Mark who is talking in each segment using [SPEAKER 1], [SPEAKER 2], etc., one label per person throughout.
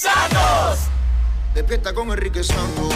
[SPEAKER 1] Santos. Despierta con Enrique Santos.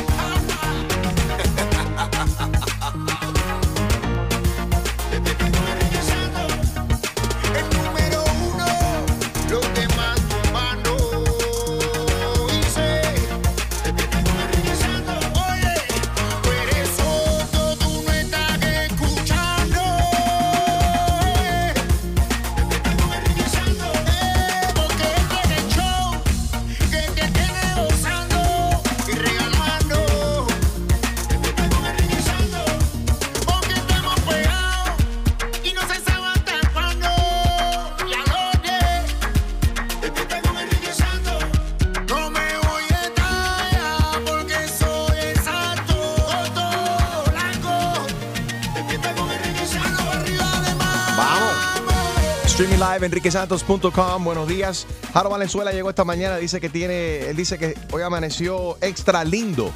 [SPEAKER 2] Live, enriquesantos.com. Buenos días. Jaro Valenzuela llegó esta mañana. Dice que tiene, él dice que hoy amaneció extra lindo.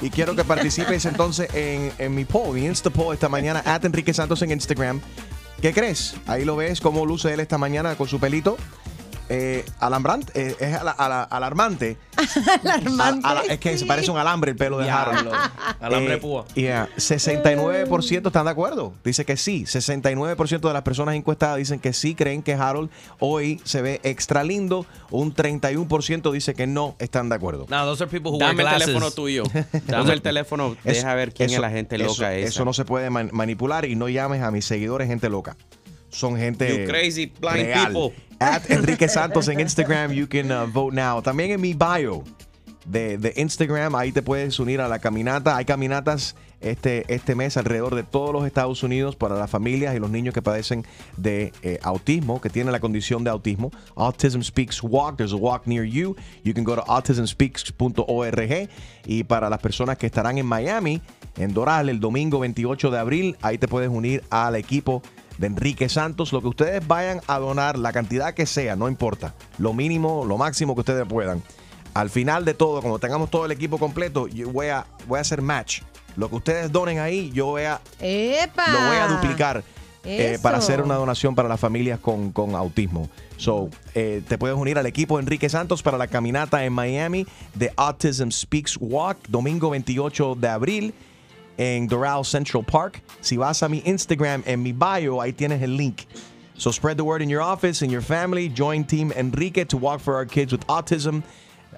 [SPEAKER 2] Y quiero que participes entonces en, mi poll, mi Insta poll esta mañana, at Enrique Santos en Instagram. ¿Qué crees? Ahí lo ves, cómo luce él esta mañana con su pelito. Eh, alambrante, eh, es ala- ala- alarmante.
[SPEAKER 3] Alarmante.
[SPEAKER 2] Ala- es que se parece un alambre el pelo de Harold.
[SPEAKER 4] Alambre
[SPEAKER 2] Eh,
[SPEAKER 4] púa.
[SPEAKER 2] yeah, 69% están de acuerdo. Dice que sí. 69% de las personas encuestadas dicen que sí, creen que Harold hoy se ve extra lindo. Un 31% dice que no están de acuerdo.
[SPEAKER 4] No, those are people who
[SPEAKER 5] Dame el
[SPEAKER 4] glasses.
[SPEAKER 5] teléfono tuyo. Dame el teléfono. Deja ver quién
[SPEAKER 2] eso-
[SPEAKER 5] es la gente
[SPEAKER 2] eso-
[SPEAKER 5] loca esa.
[SPEAKER 2] Eso no se puede man- manipular y no llames a mis seguidores gente loca. Son gente
[SPEAKER 5] You crazy blind
[SPEAKER 2] real.
[SPEAKER 5] people.
[SPEAKER 2] At Enrique Santos en Instagram, you can uh, vote now. También en mi bio de, de Instagram, ahí te puedes unir a la caminata. Hay caminatas este, este mes alrededor de todos los Estados Unidos para las familias y los niños que padecen de eh, autismo, que tienen la condición de autismo. Autism Speaks Walk, there's a walk near you. You can go to autismspeaks.org. Y para las personas que estarán en Miami, en Doral, el domingo 28 de abril, ahí te puedes unir al equipo de Enrique Santos. Lo que ustedes vayan a donar, la cantidad que sea, no importa. Lo mínimo, lo máximo que ustedes puedan. Al final de todo, cuando tengamos todo el equipo completo, yo voy a, voy a hacer match. Lo que ustedes donen ahí, yo voy a,
[SPEAKER 3] ¡Epa!
[SPEAKER 2] lo voy a duplicar eh, para hacer una donación para las familias con, con autismo. So, eh, te puedes unir al equipo de Enrique Santos para la caminata en Miami de Autism Speaks Walk, domingo 28 de abril en Doral Central Park. Si vas a mi Instagram, en mi bio, ahí tienes el link. So spread the word in your office, in your family. Join Team Enrique to walk for our kids with autism.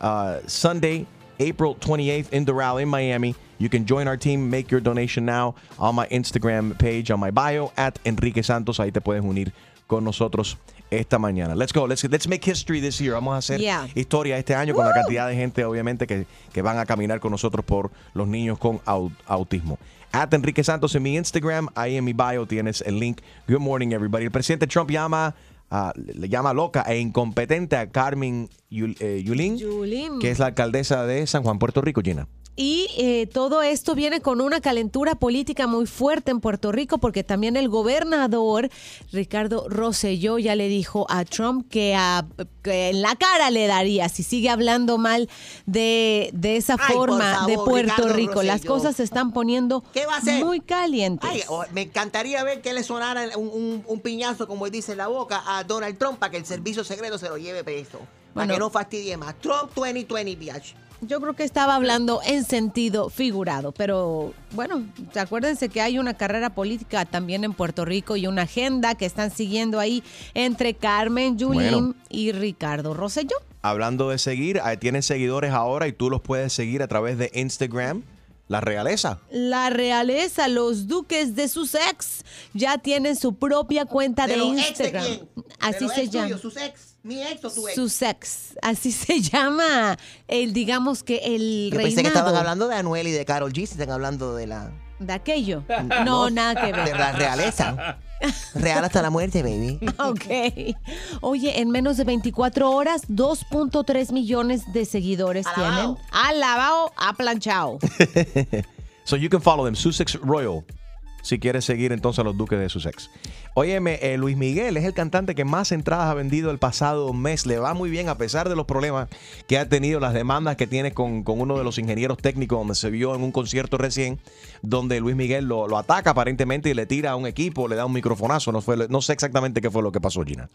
[SPEAKER 2] Uh, Sunday, April 28th in Doral in Miami. You can join our team, make your donation now on my Instagram page, on my bio, at Enrique Santos. Ahí te puedes unir con nosotros esta mañana. Let's go. Let's, let's make history this year. Vamos a hacer
[SPEAKER 3] Yeah.
[SPEAKER 2] historia este año con la cantidad de gente, obviamente, que, que van a caminar con nosotros por los niños con au- autismo. At Enrique Santos en mi Instagram, ahí en mi bio tienes el link. Good morning, everybody. El presidente Trump llama, ah, le llama loca e incompetente a Carmen Yul- eh, Yulín,
[SPEAKER 3] Yulín.
[SPEAKER 2] que es la alcaldesa de San Juan, Puerto Rico, Gina.
[SPEAKER 3] Y eh, todo esto viene con una calentura política muy fuerte en Puerto Rico porque también el gobernador Ricardo Rosselló ya le dijo a Trump que, a- que en la cara le daría si sigue hablando mal de, de esa
[SPEAKER 6] Ay,
[SPEAKER 3] forma
[SPEAKER 6] favor,
[SPEAKER 3] de Puerto
[SPEAKER 6] Ricardo
[SPEAKER 3] Rico. Las cosas se están poniendo muy calientes.
[SPEAKER 6] Ay, oh, me encantaría ver que le sonara un, un- un piñazo, como él dice en la boca, a Donald Trump para que el servicio secreto se lo lleve preso. Para que no fastidie más. Trump 2020, biatch.
[SPEAKER 3] Yo creo que estaba hablando en sentido figurado, pero bueno, acuérdense que hay una carrera política también en Puerto Rico y una agenda que están siguiendo ahí entre Carmen Yulín
[SPEAKER 2] Bueno.
[SPEAKER 3] y Ricardo Rosselló.
[SPEAKER 2] Hablando de seguir, ahí tienen seguidores ahora y tú los puedes seguir a través de Instagram, la realeza.
[SPEAKER 3] La realeza, los duques de sus ex, ya tienen su propia cuenta de,
[SPEAKER 6] ¿De de
[SPEAKER 3] Instagram.
[SPEAKER 6] quién? ¿De
[SPEAKER 3] Así
[SPEAKER 6] los
[SPEAKER 3] se llama.
[SPEAKER 6] ¿Sus ex? ¿Mi ex o tu ex?
[SPEAKER 3] Sus ex, así se llama. El, digamos que el
[SPEAKER 6] Yo
[SPEAKER 3] reinado
[SPEAKER 6] pensé que estaban hablando de Anuel y de Carol G. Si están hablando de la,
[SPEAKER 3] de aquello. No, nada que ver.
[SPEAKER 6] de la realeza. Real hasta la muerte, baby.
[SPEAKER 3] Ok. Oye, en menos de 24 horas, 2.3 millones de seguidores
[SPEAKER 6] Alabao.
[SPEAKER 3] tienen. Alabao, aplanchado.
[SPEAKER 2] So you can follow them, Sussex Royal. Si quieres seguir entonces a los Duques de Sussex. Óyeme, eh, Luis Miguel es el cantante que más entradas ha vendido el pasado mes. Le va muy bien a pesar de los problemas que ha tenido, las demandas que tiene con, con uno de los ingenieros técnicos, donde se vio en un concierto recién, donde Luis Miguel lo, ataca aparentemente y le tira a un equipo, le da un microfonazo. No, fue, no sé exactamente qué fue lo que pasó, Gina.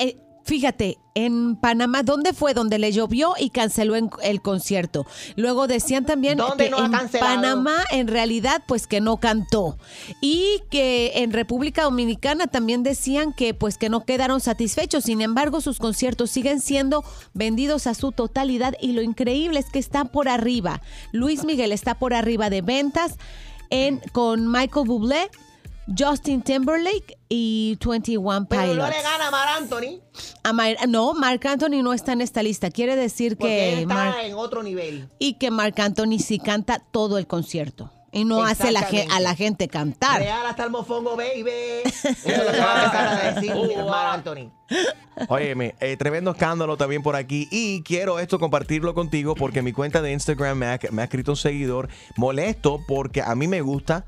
[SPEAKER 3] Eh, Fíjate, en Panamá, ¿dónde fue? Donde le llovió y canceló en- el concierto. Luego decían también
[SPEAKER 6] ¿Dónde
[SPEAKER 3] que
[SPEAKER 6] no
[SPEAKER 3] en? Panamá en realidad pues que no cantó. Y que en República Dominicana también decían que pues que no quedaron satisfechos. Sin embargo, sus conciertos siguen siendo vendidos a su totalidad y lo increíble es que está por arriba. Luis Miguel está por arriba de ventas en, con Michael Bublé, Justin Timberlake y 21
[SPEAKER 6] Pero
[SPEAKER 3] Pilots.
[SPEAKER 6] no le gana a Mar Anthony
[SPEAKER 3] A Mar- no, Marc Anthony no está en esta lista. Quiere decir
[SPEAKER 6] porque él
[SPEAKER 3] que
[SPEAKER 6] está en otro nivel.
[SPEAKER 3] y que Marc Anthony sí canta todo el concierto y no hace la a la gente cantar.
[SPEAKER 6] Real hasta el mofongo, baby. Eso es lo que va a empezar a decir Mar Anthony.
[SPEAKER 2] Óyeme, eh, tremendo escándalo también por aquí y quiero esto compartirlo contigo porque mi cuenta de Instagram me ha, me ha escrito un seguidor molesto porque a mí me gusta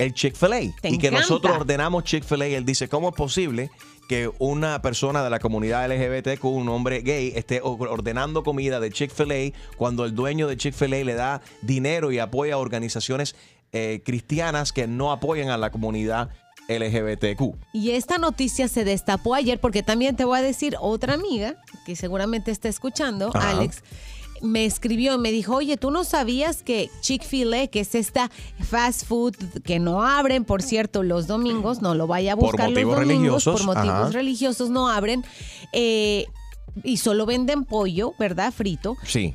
[SPEAKER 2] el Chick-fil-A y que
[SPEAKER 3] encanta.
[SPEAKER 2] nosotros ordenamos Chick-fil-A. Él dice, ¿cómo es posible que una persona de la comunidad LGBTQ, un hombre gay, esté ordenando comida de Chick-fil-A cuando el dueño de Chick-fil-A le da dinero y apoya a organizaciones eh, cristianas que no apoyan a la comunidad LGBTQ?
[SPEAKER 3] Y esta noticia se destapó ayer porque también te voy a decir otra amiga que seguramente está escuchando,
[SPEAKER 2] Ajá.
[SPEAKER 3] Alex. Me escribió y me dijo, oye, ¿tú no sabías que Chick-fil-A, que es esta fast food que no abren, por cierto, los domingos, no lo vaya a
[SPEAKER 2] Por
[SPEAKER 3] buscar
[SPEAKER 2] motivos
[SPEAKER 3] los domingos,
[SPEAKER 2] religiosos,
[SPEAKER 3] por motivos
[SPEAKER 2] ajá.
[SPEAKER 3] religiosos no abren, eh, y solo venden pollo, ¿verdad? Frito.
[SPEAKER 2] Sí.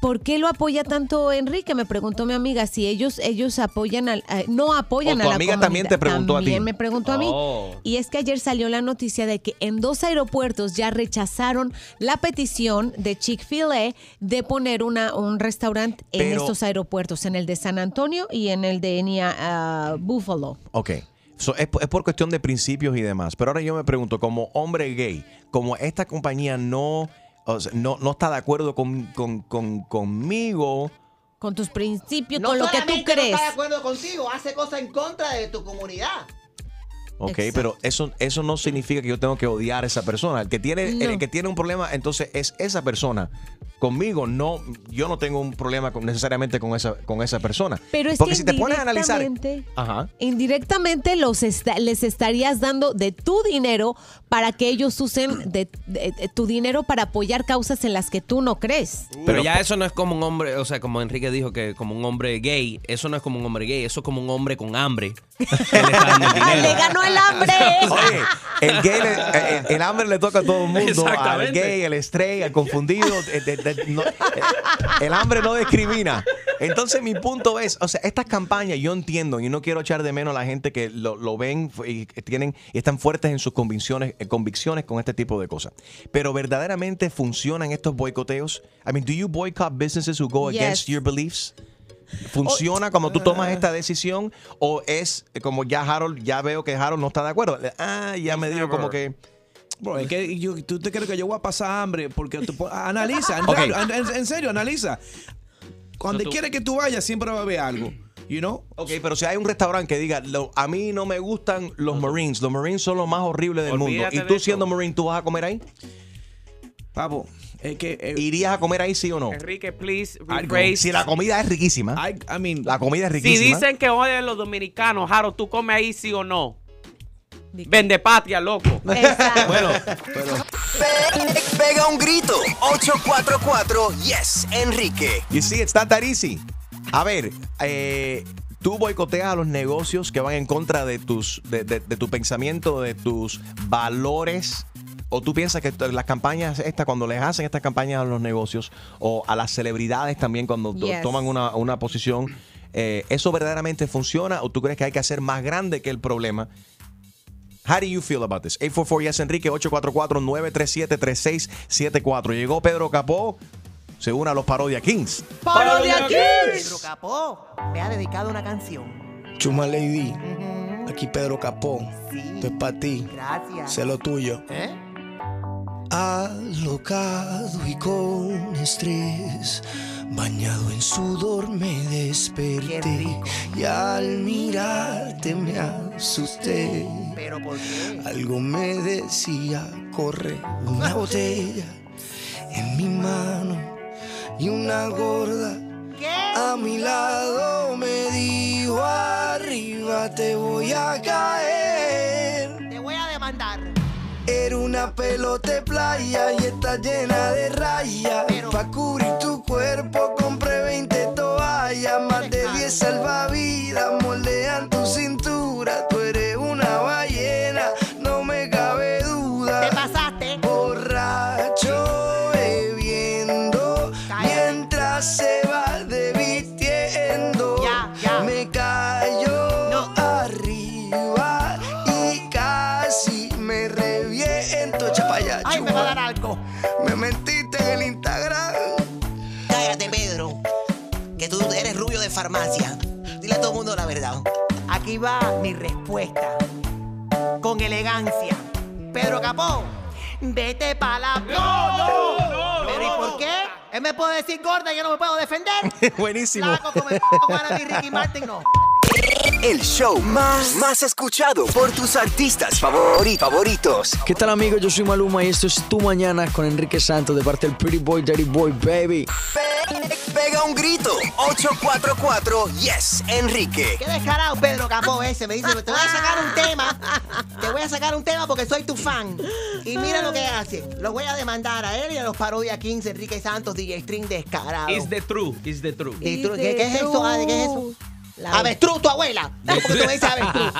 [SPEAKER 3] ¿Por qué lo apoya tanto Enrique? Me preguntó mi amiga si ellos ellos apoyan al eh, no apoyan
[SPEAKER 2] O
[SPEAKER 3] a
[SPEAKER 2] tu
[SPEAKER 3] la
[SPEAKER 2] amiga
[SPEAKER 3] comunidad.
[SPEAKER 2] también te preguntó a ti.
[SPEAKER 3] También me preguntó a mí.
[SPEAKER 5] Oh.
[SPEAKER 3] Y es que ayer salió la noticia de que en dos aeropuertos ya rechazaron la petición de Chick-fil-A de poner una, un restaurante en
[SPEAKER 2] Pero-
[SPEAKER 3] estos aeropuertos, en el de San Antonio y en el de Nia- ah, Buffalo.
[SPEAKER 2] Ok. So, es, es por cuestión de principios y demás. Pero ahora yo me pregunto, como hombre gay, como esta compañía no, o sea, no, no está de acuerdo con, con- con- conmigo,
[SPEAKER 3] Con tus principios,
[SPEAKER 6] No
[SPEAKER 3] con lo que tú crees.
[SPEAKER 6] No está de acuerdo contigo, hace cosas en contra de tu comunidad.
[SPEAKER 2] ok,
[SPEAKER 3] Exacto.
[SPEAKER 2] pero eso, eso no significa que yo tengo que odiar a esa persona. El que tiene,
[SPEAKER 3] No.
[SPEAKER 2] el que tiene un problema, entonces es esa persona. Conmigo, no, yo no tengo un problema con- necesariamente con esa, con esa persona.
[SPEAKER 3] Pero es
[SPEAKER 2] Porque
[SPEAKER 3] que
[SPEAKER 2] si te pones a analizar.
[SPEAKER 3] indirectamente-
[SPEAKER 2] Ajá.
[SPEAKER 3] indirectamente los esta- les estarías dando de tu dinero para que ellos usen de, de- de tu dinero para apoyar causas en las que tú no crees.
[SPEAKER 4] Pero ya eso no es como un hombre, o sea, como Enrique dijo que como un hombre gay, eso no es como un hombre gay, eso es como un hombre con hambre. le está dando el dinero.
[SPEAKER 3] ¡Le ganó el hambre!
[SPEAKER 2] Oye, el gay, le- el, el hambre le toca a todo el mundo, al gay, al stray, al confundido. de- de- no, eh, el hambre no discrimina. Entonces mi punto es, o sea, estas campañas yo entiendo y no quiero echar de menos a la gente que lo, lo ven y tienen y están fuertes en sus convicciones, eh, convicciones con este tipo de cosas. Pero verdaderamente funcionan estos boicoteos. I mean, do you boycott businesses who go
[SPEAKER 3] Yes.
[SPEAKER 2] against your beliefs? ¿Funciona como tú tomas esta decisión? ¿O es eh, como ya Harold, ya veo que Harold no está de acuerdo? Ah, ya me digo como que...
[SPEAKER 7] Bro, es que yo- tú te crees que yo voy a pasar hambre porque tú analiza, en, serio, en- en- en serio, analiza. Cuando
[SPEAKER 5] So tú-
[SPEAKER 7] quiere que tú vayas, siempre va a haber algo. You know?
[SPEAKER 2] Ok, pero si hay un restaurante que diga, "Lo- a mí no me gustan los Marines, los Marines son los más horribles del mundo. Y tú siendo Marine, ¿tú vas a comer ahí?
[SPEAKER 7] Papo, es que. eh,
[SPEAKER 2] ¿Irías a comer ahí sí o no?
[SPEAKER 5] Enrique, please rephrase.
[SPEAKER 2] Si la comida es riquísima,
[SPEAKER 7] I, I mean,
[SPEAKER 2] la comida es
[SPEAKER 5] Si
[SPEAKER 2] riquísima.
[SPEAKER 5] dicen que odian a los dominicanos, Jaro, ¿tú comes ahí sí o no? Vende patria, loco.
[SPEAKER 3] Exacto.
[SPEAKER 7] bueno, pero.
[SPEAKER 8] Pe- Pega un grito. 844 Yes, Enrique.
[SPEAKER 2] You see, it's not that easy. A ver, eh, tú boicoteas a los negocios que van en contra de tus, de, de- de tu pensamiento, de tus valores. ¿O tú piensas que las campañas estas, cuando les hacen estas campañas a los negocios o a las celebridades también cuando
[SPEAKER 3] Yes.
[SPEAKER 2] toman una, una posición, eh, ¿eso verdaderamente funciona o tú crees que hay que hacer más grande que el problema? How do you feel about this? 844 Yes Enrique 844-937-3674. Llegó Pedro Capó, se une a los Parodia Kings.
[SPEAKER 3] ¡Paro de aquí!
[SPEAKER 6] Pedro Capó me ha dedicado una canción.
[SPEAKER 9] Chuma Lady, aquí Pedro Capó.
[SPEAKER 6] Sí.
[SPEAKER 9] Esto es para ti.
[SPEAKER 6] Gracias.
[SPEAKER 9] Sé lo tuyo.
[SPEAKER 6] ¿Eh?
[SPEAKER 9] Alocado y con estrés, bañado en sudor me desperté y al mirarte me asusté.
[SPEAKER 6] ¿Pero por qué?
[SPEAKER 9] Algo me decía, corre una botella en mi mano y una gorda
[SPEAKER 6] ¿Qué?
[SPEAKER 9] a mi lado me dijo arriba te voy a caer. Una pelota playa y está llena de rayas. Pa' cubrir tu cuerpo compré 20 toallas, más de 10 salvavidas moldean
[SPEAKER 6] elegancia. Pedro Capó, vete para la. ¡No, no! ¿Pero y por qué? Él me puede decir gorda y yo no me puedo defender.
[SPEAKER 2] Buenísimo.
[SPEAKER 6] Flaco como el Ricky Martin, no.
[SPEAKER 8] El show más, más escuchado por tus artistas favori- favoritos.
[SPEAKER 10] ¿Qué tal amigos? Yo soy Maluma y esto es Tu Mañana con Enrique Santos de parte del Pretty Boy, Daddy Boy, baby.
[SPEAKER 8] Pe- Pega un grito. 844 Yes, Enrique.
[SPEAKER 6] Qué descarado Pedro Capó ese. Me dice, te voy a sacar un tema. Te voy a sacar un tema porque soy tu fan. Y mira lo que hace. Los voy a demandar a él y a los Parodia Kings, Enrique Santos, DJ String descarado.
[SPEAKER 4] Is the true, is the true.
[SPEAKER 6] ¿Y tú- ¿Qué, qué es eso? ¿Qué es eso? Avestruz, tu abuela. ¿Por qué tú me dices avestruz?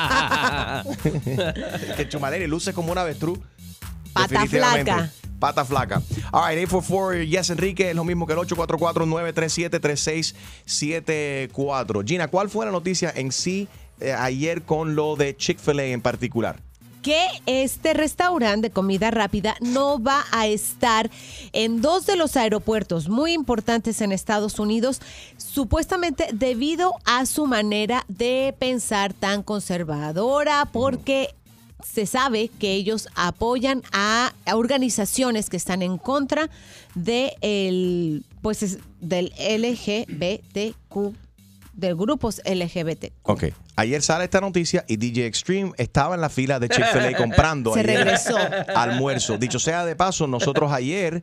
[SPEAKER 2] que Chumaleri luce como una avestruz.
[SPEAKER 3] Pata flaca.
[SPEAKER 2] Pata flaca. All right, 844 Yes Enrique es lo mismo que el 844-937-3674. Gina, ¿cuál fue la noticia en sí eh, ayer con lo de Chick-fil-A en particular?
[SPEAKER 3] Que este restaurante de comida rápida no va a estar en dos de los aeropuertos muy importantes en Estados Unidos, supuestamente debido a su manera de pensar tan conservadora, porque se sabe que ellos apoyan a, a organizaciones que están en contra de el, pues, es- del LGBTQ, de grupos LGBT.
[SPEAKER 2] Ok. Ayer sale esta noticia y DJ Extreme estaba en la fila de Chick-fil-A comprando
[SPEAKER 3] Se
[SPEAKER 2] ayer
[SPEAKER 3] regresó.
[SPEAKER 2] almuerzo. Dicho sea de paso, nosotros ayer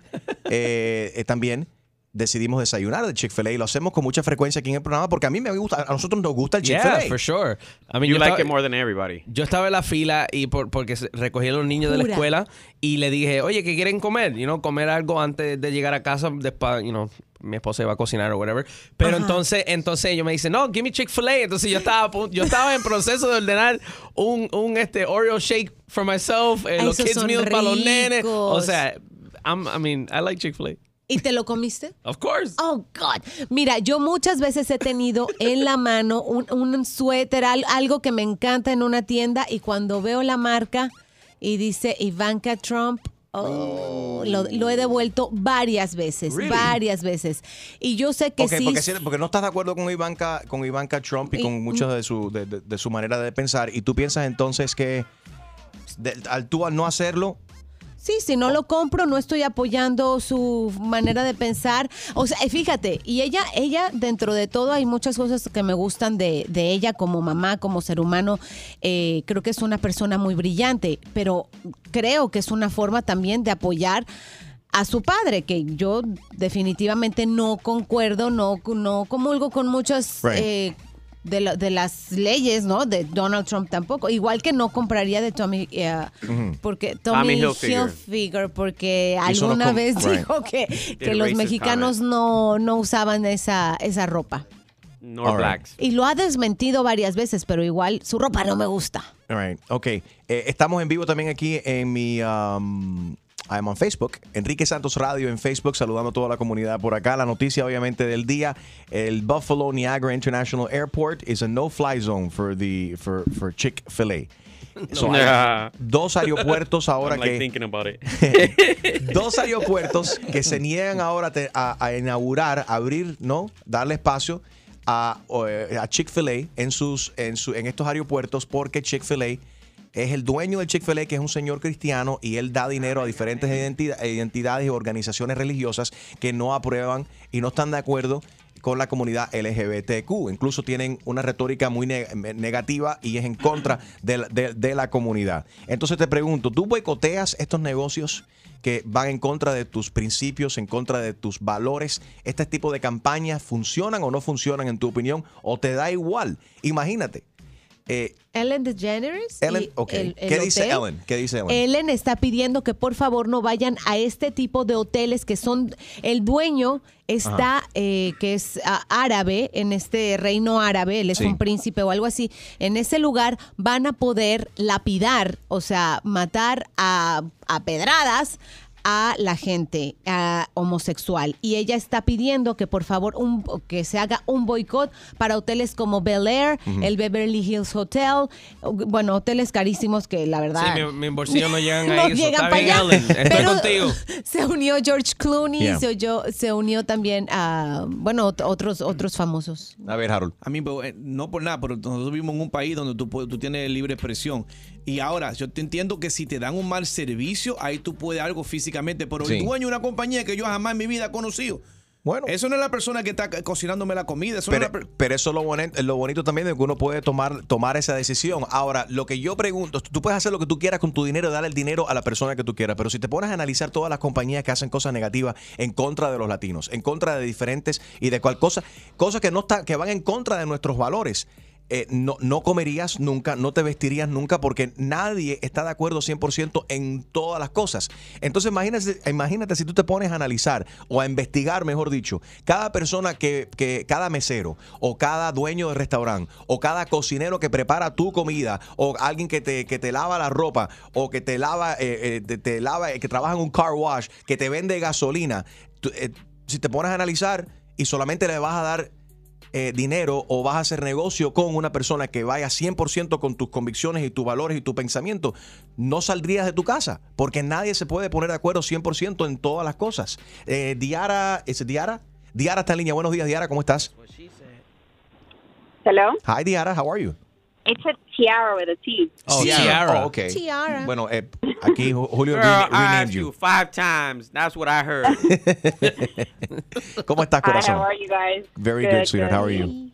[SPEAKER 2] eh, eh, también decidimos desayunar de Chick-fil-A y lo hacemos con mucha frecuencia aquí en el programa porque a mí me gusta, a nosotros nos gusta el Chick-fil-A.
[SPEAKER 4] Yeah, for sure. I mean,
[SPEAKER 5] You
[SPEAKER 4] yo
[SPEAKER 5] like
[SPEAKER 4] estaba-
[SPEAKER 5] it more than everybody.
[SPEAKER 4] Yo estaba en la fila y por, porque recogí a los niños de la escuela y le dije, oye, ¿qué quieren comer? You know, comer algo antes de llegar a casa, después, you know, mi esposa iba a cocinar o whatever. Pero entonces, entonces ellos me dicen, no, give me Chick-fil-A. Entonces yo estaba, yo estaba en proceso de ordenar un, un este, Oreo shake for myself, eh, los kids meals para los nenes. O sea, I'm- I mean, I like Chick-fil-A.
[SPEAKER 3] ¿Y te lo comiste?
[SPEAKER 4] Of course.
[SPEAKER 3] Oh, God. Mira, yo muchas veces he tenido en la mano un, un suéter, al- algo que me encanta en una tienda y cuando veo la marca y dice Ivanka Trump, oh, lo, lo he devuelto varias veces,
[SPEAKER 2] Really?
[SPEAKER 3] varias veces. Y yo sé que
[SPEAKER 2] Ok,
[SPEAKER 3] sí.
[SPEAKER 2] porque, no estás de acuerdo con Ivanka, con Ivanka Trump y
[SPEAKER 3] Y-
[SPEAKER 2] con muchas de su, de, de- de su manera de pensar. Y tú piensas entonces que de- al tú al no hacerlo,
[SPEAKER 3] Sí, si no lo compro, no estoy apoyando su manera de pensar. O sea, eh, fíjate, y ella, ella, dentro de todo, hay muchas cosas que me gustan de, de ella como mamá, como ser humano. Eh, creo que es una persona muy brillante, pero creo que es una forma también de apoyar a su padre, que yo definitivamente no concuerdo, no, no comulgo con muchas
[SPEAKER 2] Right.
[SPEAKER 3] eh, de, la- de las leyes, ¿no? De Donald Trump tampoco. Igual que no compraría de Tommy, eh, porque Tommy,
[SPEAKER 5] Tommy Hilfiger.
[SPEAKER 3] Hilfiger, porque alguna vez
[SPEAKER 2] right.
[SPEAKER 3] dijo que, que los mexicanos no, no usaban esa, esa ropa.
[SPEAKER 5] Nor
[SPEAKER 2] right.
[SPEAKER 5] blacks.
[SPEAKER 3] Y lo ha desmentido varias veces, pero igual su ropa no me gusta.
[SPEAKER 2] All right, ok. Eh, estamos en vivo también aquí en mi. Um, I'm on Facebook, Enrique Santos Radio en Facebook, saludando a toda la comunidad por acá. La noticia, obviamente, del día: el Buffalo Niagara International Airport is a no-fly zone for the for, for Chick-fil-A. So,
[SPEAKER 5] Nah.
[SPEAKER 2] dos aeropuertos ahora
[SPEAKER 5] like
[SPEAKER 2] que
[SPEAKER 5] thinking about it.
[SPEAKER 2] dos aeropuertos que se niegan ahora te- a, a inaugurar, abrir, ¿no? Darle espacio a, eh, a Chick-fil-A en, sus, en, su- en estos aeropuertos porque Chick-fil-A es el dueño del Chick-fil-A, que es un señor cristiano, y él da dinero a diferentes identidad- identidades y organizaciones religiosas que no aprueban y no están de acuerdo con la comunidad LGBTQ. Incluso tienen una retórica muy ne- negativa y es en contra de la, de- de la comunidad. Entonces te pregunto, ¿tú boicoteas estos negocios que van en contra de tus principios, en contra de tus valores? ¿Este tipo de campañas funcionan o no funcionan en tu opinión? ¿O te da igual? Imagínate. Eh,
[SPEAKER 3] Ellen DeGeneres.
[SPEAKER 2] Ellen,
[SPEAKER 3] y
[SPEAKER 2] ok.
[SPEAKER 3] el- el
[SPEAKER 2] ¿Qué dice. Ellen? ¿Qué dice Ellen?
[SPEAKER 3] Ellen está pidiendo que por favor no vayan a este tipo de hoteles que son el dueño está eh, que es árabe en este reino árabe él es
[SPEAKER 11] Sí.
[SPEAKER 3] un príncipe o algo así en ese lugar van a poder lapidar o sea matar a, a pedradas a la gente a homosexual y ella está pidiendo que por favor un, que se haga un boicot para hoteles como Bel Air,
[SPEAKER 4] Ujú.
[SPEAKER 3] el Beverly Hills Hotel, bueno, hoteles carísimos que la verdad
[SPEAKER 4] Sí, mi, mi bolsillo no llegan
[SPEAKER 3] no
[SPEAKER 4] a eso.
[SPEAKER 3] llegan
[SPEAKER 4] Está
[SPEAKER 3] para
[SPEAKER 4] bien,
[SPEAKER 3] allá.
[SPEAKER 4] Estoy
[SPEAKER 3] Pero
[SPEAKER 4] contigo.
[SPEAKER 3] Se unió George Clooney,
[SPEAKER 2] Yeah.
[SPEAKER 3] se, oyó- se unió también a, bueno, ot- otros, otros famosos.
[SPEAKER 2] A ver, Harold.
[SPEAKER 7] A mí, pero, eh, no por nada, pero nosotros vivimos en un país donde tú, tú tienes libre expresión. Y ahora, yo te entiendo que si te dan un mal servicio, ahí tú puedes algo físicamente. Pero el dueño de una compañía que yo jamás en mi vida he conocido.
[SPEAKER 2] Bueno.
[SPEAKER 7] Eso no es la persona que está cocinándome la comida. Eso no es
[SPEAKER 2] Pero,
[SPEAKER 7] la
[SPEAKER 2] pero eso es lo bonito, lo bonito también de que uno puede tomar, tomar esa decisión. Ahora, lo que yo pregunto, tú puedes hacer lo que tú quieras con tu dinero, darle el dinero a la persona que tú quieras, pero si te pones a analizar todas las compañías que hacen cosas negativas en contra de los latinos, en contra de diferentes y de cual cosa, cosas que no está, que van en contra de nuestros valores. Eh, no, no comerías nunca, no te vestirías nunca, porque nadie está de acuerdo 100% en todas las cosas. Entonces, imagínate, imagínate si tú te pones a analizar o a investigar, mejor dicho, cada persona que, que cada mesero o cada dueño de restaurante o cada cocinero que prepara tu comida o alguien que te, que te lava la ropa o que te lava, eh, eh, te, lava, eh, que trabaja en un car wash, que te vende gasolina, eh, si te pones a analizar y solamente le vas a dar eh, dinero o vas a hacer negocio con una persona que vaya 100% con tus convicciones y tus valores y tu pensamiento, no saldrías de tu casa porque nadie se puede poner de acuerdo 100% en todas las cosas. Eh, Diara, ¿es Diara? Diara está en línea. Buenos días, Diara, ¿cómo estás?
[SPEAKER 12] Hello?
[SPEAKER 2] Hi, Diara, how are you?
[SPEAKER 12] It's a tiara with a T.
[SPEAKER 4] Oh,
[SPEAKER 2] Oh, okay.
[SPEAKER 12] Tiara.
[SPEAKER 2] Bueno, eh, aquí Ju- Julio
[SPEAKER 5] Girl,
[SPEAKER 2] rena-
[SPEAKER 5] I
[SPEAKER 2] renamed
[SPEAKER 5] asked
[SPEAKER 2] you.
[SPEAKER 5] you five times. That's what I heard.
[SPEAKER 2] ¿Cómo estás,
[SPEAKER 12] Hi,
[SPEAKER 2] corazón?
[SPEAKER 12] how are you guys?
[SPEAKER 2] Very good, sweetheart. How are you?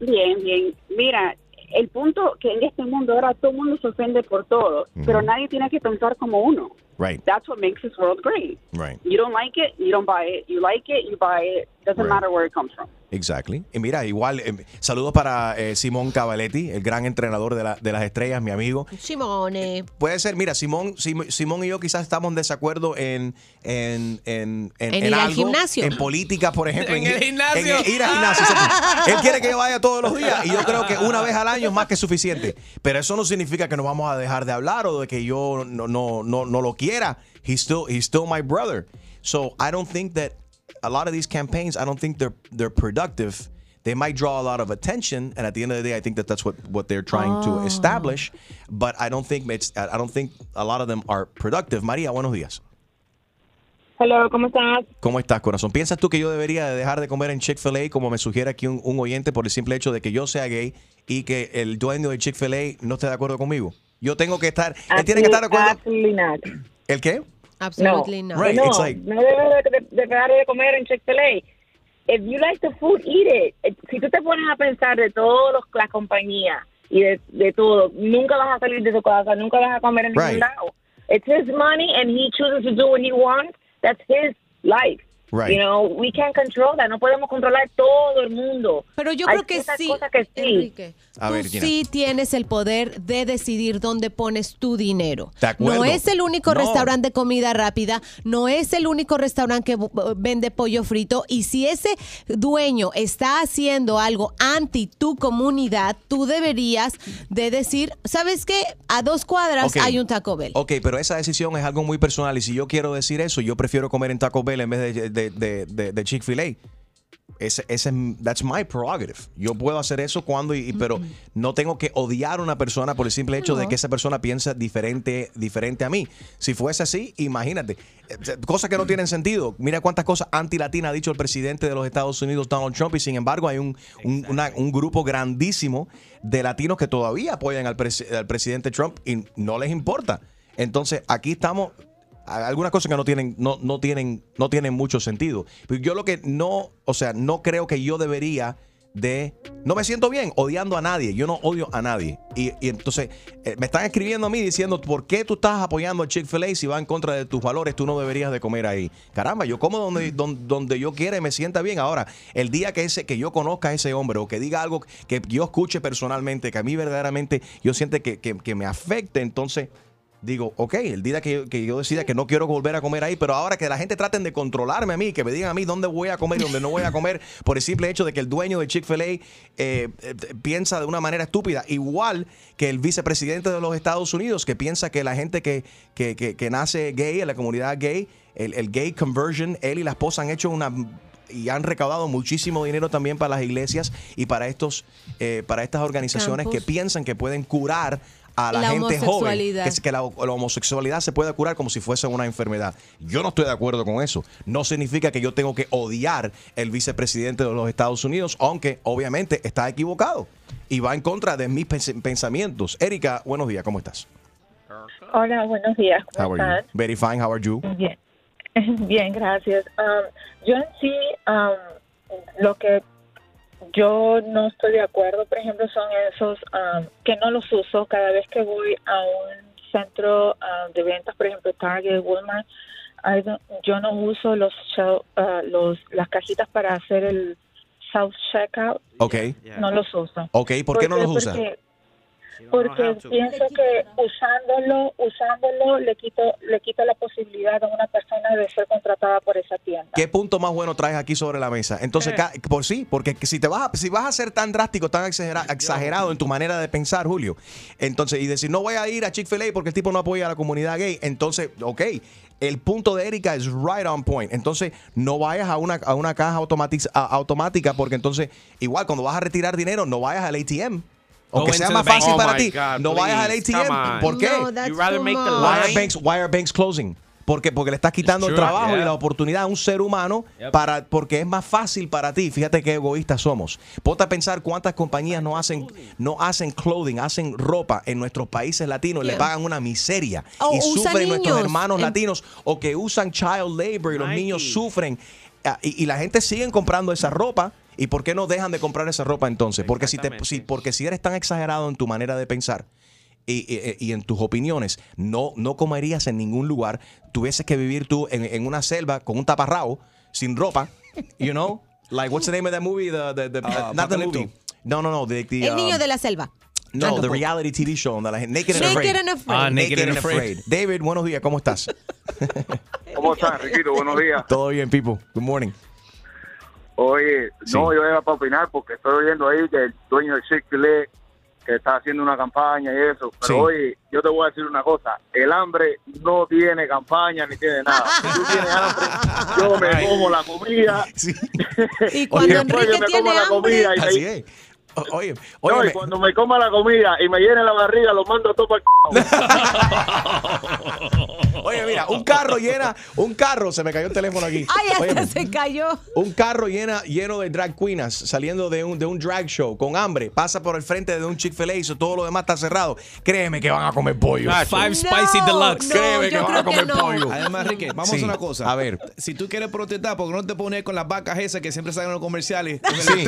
[SPEAKER 12] Bien, bien. Mira, el punto que en este mundo ahora todo el mundo se ofende por todo, pero nadie tiene que pensar como uno.
[SPEAKER 2] Right,
[SPEAKER 12] That's what makes this world great.
[SPEAKER 2] right.
[SPEAKER 12] You don't like it, you don't buy it. You like it, you buy it. Doesn't
[SPEAKER 2] Right.
[SPEAKER 12] matter where it comes from.
[SPEAKER 2] Exactly. Y mira, igual, eh, saludos para eh, Simón Cavaletti, el gran entrenador de, la- de las estrellas, mi amigo.
[SPEAKER 3] Simone.
[SPEAKER 2] Puede ser, mira, Simón, Sim- Simón y yo quizás estamos en desacuerdo en, en, en,
[SPEAKER 3] En ir al
[SPEAKER 2] algo,
[SPEAKER 3] gimnasio.
[SPEAKER 2] en política, por ejemplo.
[SPEAKER 4] En el
[SPEAKER 2] ir-
[SPEAKER 4] gimnasio.
[SPEAKER 2] en ir al gimnasio. Él quiere que yo vaya todos los días y yo creo que una vez al año es más que suficiente. Pero eso no significa que nos vamos a dejar de hablar o de que yo no, no, no, no lo quiera. He's still, he's still my brother. So I don't think that a lot of these campaigns, I don't think they're, they're productive. They might draw a lot of attention, and at the end of the day, I think that that's what, what they're trying
[SPEAKER 3] Oh.
[SPEAKER 2] to establish. But I don't think it's I don't think a lot of them are productive. María, buenos días.
[SPEAKER 12] Hello, ¿cómo estás?
[SPEAKER 2] ¿Cómo estás, corazón? ¿Piensas tú que yo debería de dejar de comer en Chick-fil-A como me sugiere aquí un, un oyente por el simple hecho de que yo sea gay y que el dueño de Chick-fil-A no esté de acuerdo conmigo? Yo tengo que estar, él tiene que estar de acuerdo.
[SPEAKER 12] Absolutely not.
[SPEAKER 2] ¿El qué?
[SPEAKER 3] Absolutely
[SPEAKER 12] no,
[SPEAKER 3] not.
[SPEAKER 2] Right,
[SPEAKER 12] no,
[SPEAKER 2] it's like-
[SPEAKER 12] no debes de, de dejar de comer en Chick-fil-A. If you like the food, eat it. Eh, Si tú te pones a pensar de todas las compañías y de, de todo, nunca vas a salir de tu casa, nunca vas a comer en ningún
[SPEAKER 2] Right.
[SPEAKER 12] lado. It's his money and he chooses to do what he wants. That's his life.
[SPEAKER 2] Right.
[SPEAKER 12] You know, we can't control that. No podemos controlar todo el mundo.
[SPEAKER 3] Pero yo
[SPEAKER 12] Hay
[SPEAKER 3] creo que sí,
[SPEAKER 12] que sí.
[SPEAKER 3] Enrique.
[SPEAKER 2] A
[SPEAKER 3] tú
[SPEAKER 2] ver,
[SPEAKER 3] sí tienes el poder de decidir dónde pones tu dinero.
[SPEAKER 2] De.
[SPEAKER 3] No es el único
[SPEAKER 2] No.
[SPEAKER 3] restaurante de comida rápida, no es el único restaurante que vende pollo frito. Y si ese dueño está haciendo algo anti tu comunidad, tú deberías de decir, ¿sabes qué? A dos cuadras hay un Taco Bell.
[SPEAKER 2] Ok, pero esa decisión es algo muy personal y si yo quiero decir eso, yo prefiero comer en Taco Bell en vez de, de, de, de- de Chick-fil-A. Ese, ese es that's my prerogative. Yo puedo hacer eso cuando, y, pero no tengo que odiar a una persona por el simple hecho de que esa persona piensa diferente, diferente a mí. Si fuese así, imagínate. Eh, Cosas que no tienen sentido. Mira cuántas cosas anti-latinas ha dicho el presidente de los Estados Unidos, Donald Trump, y sin embargo hay un, un, una- un grupo grandísimo de latinos que todavía apoyan al, presi- al presidente Trump y no les importa. Entonces, aquí estamos algunas cosas que no tienen no, no tienen no tienen mucho sentido yo lo que no o sea no creo que yo debería de... No me siento bien odiando a nadie. Yo no odio a nadie. Y, y entonces eh, me están escribiendo a mí diciendo, ¿por qué tú estás apoyando a Chick-fil-A si va en contra de tus valores? Tú no deberías de comer ahí. Caramba, yo como donde, donde, donde yo quiera y me sienta bien. Ahora, el día que, ese, que yo conozca a ese hombre o que diga algo que yo escuche personalmente, que a mí verdaderamente yo siente que, que- que me afecte, entonces digo, ok, el día que, que yo decida que no quiero volver a comer ahí, pero ahora que la gente traten de controlarme a mí, que me digan a mí dónde voy a comer y dónde no voy a comer, por el simple hecho de que el dueño de Chick-fil-A eh, eh, piensa de una manera estúpida, igual que el vicepresidente de los Estados Unidos, que piensa que la gente que, que, que- que nace gay, en la comunidad gay, el, el gay conversion, él y la esposa han hecho una y han recaudado muchísimo dinero también para las iglesias y para estos eh, para estas organizaciones
[SPEAKER 3] Campos.
[SPEAKER 2] que piensan que pueden curar a la,
[SPEAKER 3] La
[SPEAKER 2] gente joven que, que la, la homosexualidad se pueda curar como si fuese una enfermedad. Yo no estoy de acuerdo con eso. No significa que yo tengo que odiar el vicepresidente de los Estados Unidos, aunque obviamente está equivocado y va en contra de mis pens- pensamientos. Erika, buenos días, ¿cómo estás?
[SPEAKER 11] Hola, buenos días.
[SPEAKER 2] How
[SPEAKER 11] ¿Cómo
[SPEAKER 2] are you?
[SPEAKER 11] están?
[SPEAKER 2] Very fine, how are you?
[SPEAKER 11] Bien, bien, gracias. Um, yo en sí, um, lo que yo no estoy de acuerdo, por ejemplo, son esos um, que no los uso cada vez que voy a un centro um, de ventas, por ejemplo, Target, Walmart. I don't- yo no uso los, uh, los las cajitas para hacer el self checkout.
[SPEAKER 2] Ok.
[SPEAKER 11] No los uso.
[SPEAKER 2] Ok, ¿por qué no los usa?
[SPEAKER 11] Porque, porque pienso que usándolo, usándolo le quito, le quito la posibilidad a una persona de ser contratada por esa tienda.
[SPEAKER 2] ¿Qué punto más bueno traes aquí sobre la mesa? Entonces, ca- por sí, porque si te vas a, si vas a ser tan drástico, tan exagera- exagerado en tu manera de pensar, Julio, entonces, y decir, no voy a ir a Chick-fil-A porque el tipo no apoya a la comunidad gay, entonces, ok, el punto de Erika es right on point. Entonces, no vayas a una, a una caja a- automática porque entonces, igual, cuando vas a retirar dinero, no vayas al ATM. Aunque
[SPEAKER 5] Go
[SPEAKER 2] sea más fácil
[SPEAKER 5] Oh
[SPEAKER 2] para ti, no vayas al ATM. ¿Por qué?
[SPEAKER 5] No, that's You rather too make the
[SPEAKER 2] Why banks, why are banks closing? Porque, porque le estás quitando el trabajo y
[SPEAKER 5] yeah.
[SPEAKER 2] la oportunidad a un ser humano
[SPEAKER 5] Yep.
[SPEAKER 2] para porque es más fácil para ti. Fíjate qué egoístas somos. Ponte a pensar cuántas compañías no hacen no hacen clothing, hacen ropa en nuestros países latinos y le
[SPEAKER 3] Yeah.
[SPEAKER 2] pagan una miseria
[SPEAKER 3] O
[SPEAKER 2] y sufren nuestros hermanos
[SPEAKER 3] en-
[SPEAKER 2] latinos o que usan child labor y los
[SPEAKER 5] Nike.
[SPEAKER 2] niños sufren Ah, y, y la gente siguen comprando esa ropa. ¿Y por qué no dejan de comprar esa ropa entonces? Porque si, te, si, porque si eres tan exagerado en tu manera de pensar, y, y- y en tus opiniones no, no comerías en ningún lugar, tuvieses que vivir tú en, en una selva con un taparrabo, sin ropa, you know? Like, what's the name of that movie? The, the, the-
[SPEAKER 7] Ah,
[SPEAKER 2] not the movie. No, no, no. The, the,
[SPEAKER 3] El niño
[SPEAKER 2] um,
[SPEAKER 3] de la selva.
[SPEAKER 2] No, the reality TV show. donde la gente- Naked and
[SPEAKER 3] Naked
[SPEAKER 2] Afraid.
[SPEAKER 3] and Afraid.
[SPEAKER 7] Ah, Naked and Afraid.
[SPEAKER 2] David, buenos días. ¿Cómo estás?
[SPEAKER 13] ¿Cómo estás, Riquito? Buenos días.
[SPEAKER 2] Todo bien, people. Good morning.
[SPEAKER 13] Oye,
[SPEAKER 2] Sí.
[SPEAKER 13] no, yo era para opinar porque estoy oyendo ahí que el dueño de Chick-fil-A que está haciendo una campaña y eso. Pero
[SPEAKER 2] Sí.
[SPEAKER 13] oye, yo te voy a decir una cosa. El hambre no tiene campaña ni tiene nada. Si tú tienes hambre, yo me como la comida.
[SPEAKER 2] Sí.
[SPEAKER 3] Y cuando Enrique
[SPEAKER 13] me
[SPEAKER 3] tiene
[SPEAKER 13] coma la comida y me-
[SPEAKER 2] Así es. Oye,
[SPEAKER 13] No,
[SPEAKER 2] oye,
[SPEAKER 13] y cuando me coma la comida y me llene la barriga, lo mando todo para
[SPEAKER 2] oye, mira, un carro llena, un carro, se me cayó el teléfono aquí.
[SPEAKER 3] ay, hasta
[SPEAKER 2] Óyeme.
[SPEAKER 3] se cayó.
[SPEAKER 2] Un carro llena, lleno de drag queens saliendo de un, de un drag show con hambre, pasa por el frente de un Chick-fil-A y todo lo demás está cerrado. Créeme que van a comer pollo.
[SPEAKER 7] Five spicy deluxe.
[SPEAKER 3] no,
[SPEAKER 2] Créeme que van a comer
[SPEAKER 3] no.
[SPEAKER 2] pollo.
[SPEAKER 7] Además, Enrique, vamos
[SPEAKER 2] Sí.
[SPEAKER 7] a una cosa.
[SPEAKER 2] A ver.
[SPEAKER 7] Si tú quieres protestar, ¿por qué no te pones con las vacas esas que siempre salen en los comerciales? El
[SPEAKER 2] Sí.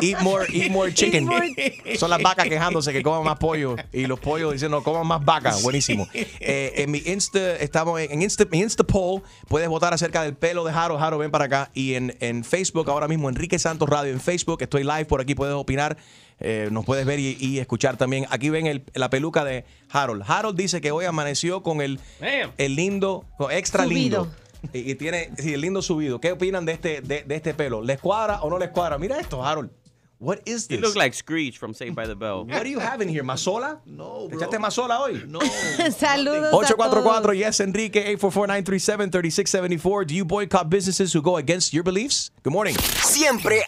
[SPEAKER 2] Eat more, eat more chicken.
[SPEAKER 3] Eat
[SPEAKER 2] Son las vacas quejándose que coman más pollo y los pollos diciendo coman más vacas. Buenísimo. Eh, en mi Insta, estamos en Insta, mi Insta poll, puedes votar acerca del pelo de Jaro. Jaro, ven para acá. Y en, en Facebook, ahora mismo, Enrique Santos Radio en Facebook, estoy live por aquí, puedes opinar. Eh, nos puedes ver y, y escuchar también. Aquí ven el- la peluca de Harold. Harold dice que hoy amaneció con el, el lindo, extra
[SPEAKER 3] Subido.
[SPEAKER 2] lindo. Y, y tiene sí, el lindo subido. ¿Qué opinan de este, de, de este pelo? ¿Les cuadra o no les cuadra? Mira esto, Harold. What is
[SPEAKER 5] You
[SPEAKER 2] this?
[SPEAKER 5] look like Screech from Saved by the Bell.
[SPEAKER 2] What do you have in here? ¿Mazola?
[SPEAKER 7] No,
[SPEAKER 2] ¿Te
[SPEAKER 7] bro.
[SPEAKER 2] echaste mazola hoy?
[SPEAKER 7] No.
[SPEAKER 3] Saludos a
[SPEAKER 2] 844
[SPEAKER 3] todos.
[SPEAKER 2] yes Enrique 844-937-3674 Do you boycott businesses who go against your beliefs? Good morning.
[SPEAKER 8] Siempre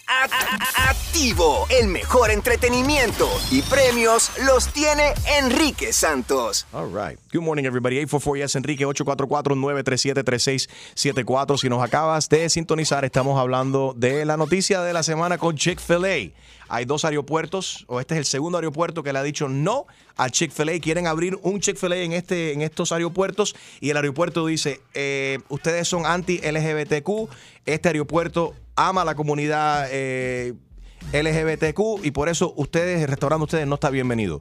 [SPEAKER 8] activo. El mejor entretenimiento y premios los tiene Enrique Santos.
[SPEAKER 2] All right. Good morning, everybody. 844 yes Enrique 844-937-3674. Si nos acabas de sintonizar, estamos hablando de la noticia de la semana con Chick-fil-A. Hay dos aeropuertos, o este es el segundo aeropuerto que le ha dicho no a Chick-fil-A. Quieren abrir un Chick-fil-A en, este, en estos aeropuertos y el aeropuerto dice, eh, ustedes son anti-LGBTQ. Este aeropuerto ama a la comunidad eh, LGBTQ y por eso ustedes, el restaurante de ustedes no está bienvenido.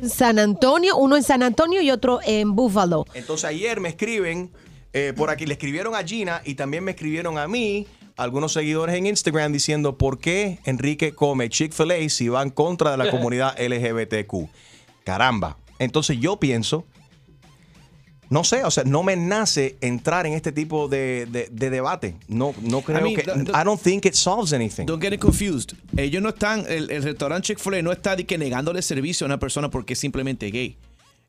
[SPEAKER 3] En San Antonio, uno en San Antonio y otro en Buffalo.
[SPEAKER 2] Entonces ayer me escriben, eh, por aquí le escribieron a Gina y también me escribieron a mí, algunos seguidores en Instagram diciendo por qué Enrique come Chick-fil-A si va en contra de la comunidad LGBTQ. Caramba. Entonces yo pienso, no sé, o sea, no me nace entrar en este tipo de, de- de debate. No, no creo
[SPEAKER 7] I mean,
[SPEAKER 2] que...
[SPEAKER 7] the-
[SPEAKER 2] I don't think it solves anything.
[SPEAKER 7] Don't get it confused. Ellos no están, el, el restaurante Chick-fil-A no está de que negándole servicio a una persona porque es simplemente gay.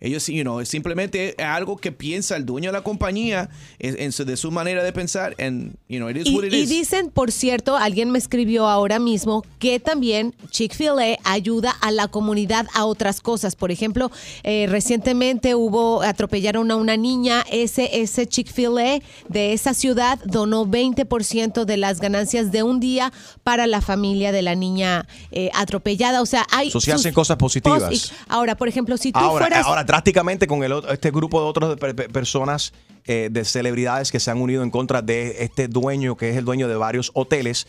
[SPEAKER 7] Ellos, you know, es simplemente es algo que piensa el dueño de la compañía en, en su- de su manera de pensar. And, you know, it is
[SPEAKER 3] Y,
[SPEAKER 7] what it
[SPEAKER 3] y
[SPEAKER 7] is.
[SPEAKER 3] dicen, por cierto, alguien me escribió ahora mismo que también Chick-fil-A ayuda a la comunidad a otras cosas. Por ejemplo, eh, recientemente hubo, atropellaron a una niña, ese, ese Chick-fil-A de esa ciudad donó 20% de las ganancias de un día para la familia de la niña eh, atropellada. O sea, hay...
[SPEAKER 2] So, se
[SPEAKER 3] sus
[SPEAKER 2] hacen cosas positivas.
[SPEAKER 3] Ahora, por ejemplo, si tú
[SPEAKER 2] Ahora,
[SPEAKER 3] fueras...
[SPEAKER 2] ahora drásticamente con el otro- este grupo de otras per- per- personas eh, de celebridades que se han unido en contra de este dueño que es el dueño de varios hoteles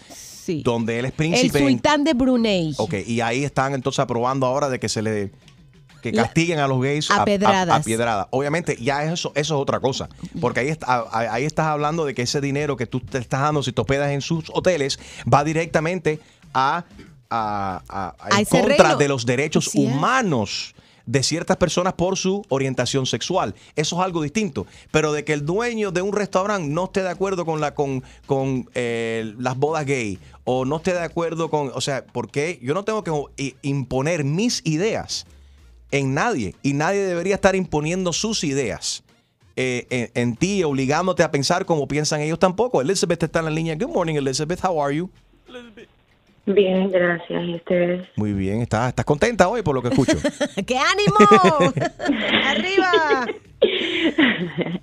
[SPEAKER 2] donde él es
[SPEAKER 3] el
[SPEAKER 2] príncipe. en-
[SPEAKER 3] sultán de Brunei.
[SPEAKER 2] Ok, y ahí están entonces aprobando ahora de que se le que castiguen a los gays
[SPEAKER 3] a pedradas.
[SPEAKER 2] a piedradas. Obviamente, ya eso, eso es otra cosa. Porque ahí, está, ahí estás hablando de que ese dinero que tú te estás dando si te hospedas en sus hoteles va directamente a, a- a- a-
[SPEAKER 3] A
[SPEAKER 2] en contra de los derechos
[SPEAKER 3] es.
[SPEAKER 2] humanos de ciertas personas por su orientación sexual. Eso es algo distinto. Pero de que el dueño de un restaurante no esté de acuerdo con la con, con eh, las bodas gay o no esté de acuerdo con, o sea, porque yo no tengo que imponer mis ideas en nadie y nadie debería estar imponiendo sus ideas. eh, en, ti, obligándote a pensar como piensan ellos tampoco. Elizabeth está en la línea. Good morning, Elizabeth. How are you?
[SPEAKER 14] Bien, gracias. ¿Y ustedes?
[SPEAKER 2] Muy bien. ¿Estás, estás contenta hoy por lo que escucho?
[SPEAKER 3] ¡Qué ánimo! ¡Arriba!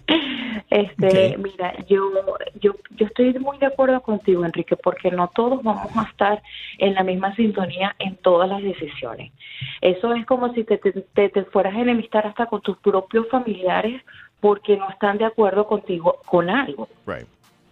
[SPEAKER 14] Este, mira, yo, yo, yo estoy muy de acuerdo contigo, Enrique, porque no todos vamos a estar en la misma sintonía en todas las decisiones. Eso es como si te, te, te- te fueras a enemistar hasta con tus propios familiares porque no están de acuerdo contigo con algo.
[SPEAKER 2] Right.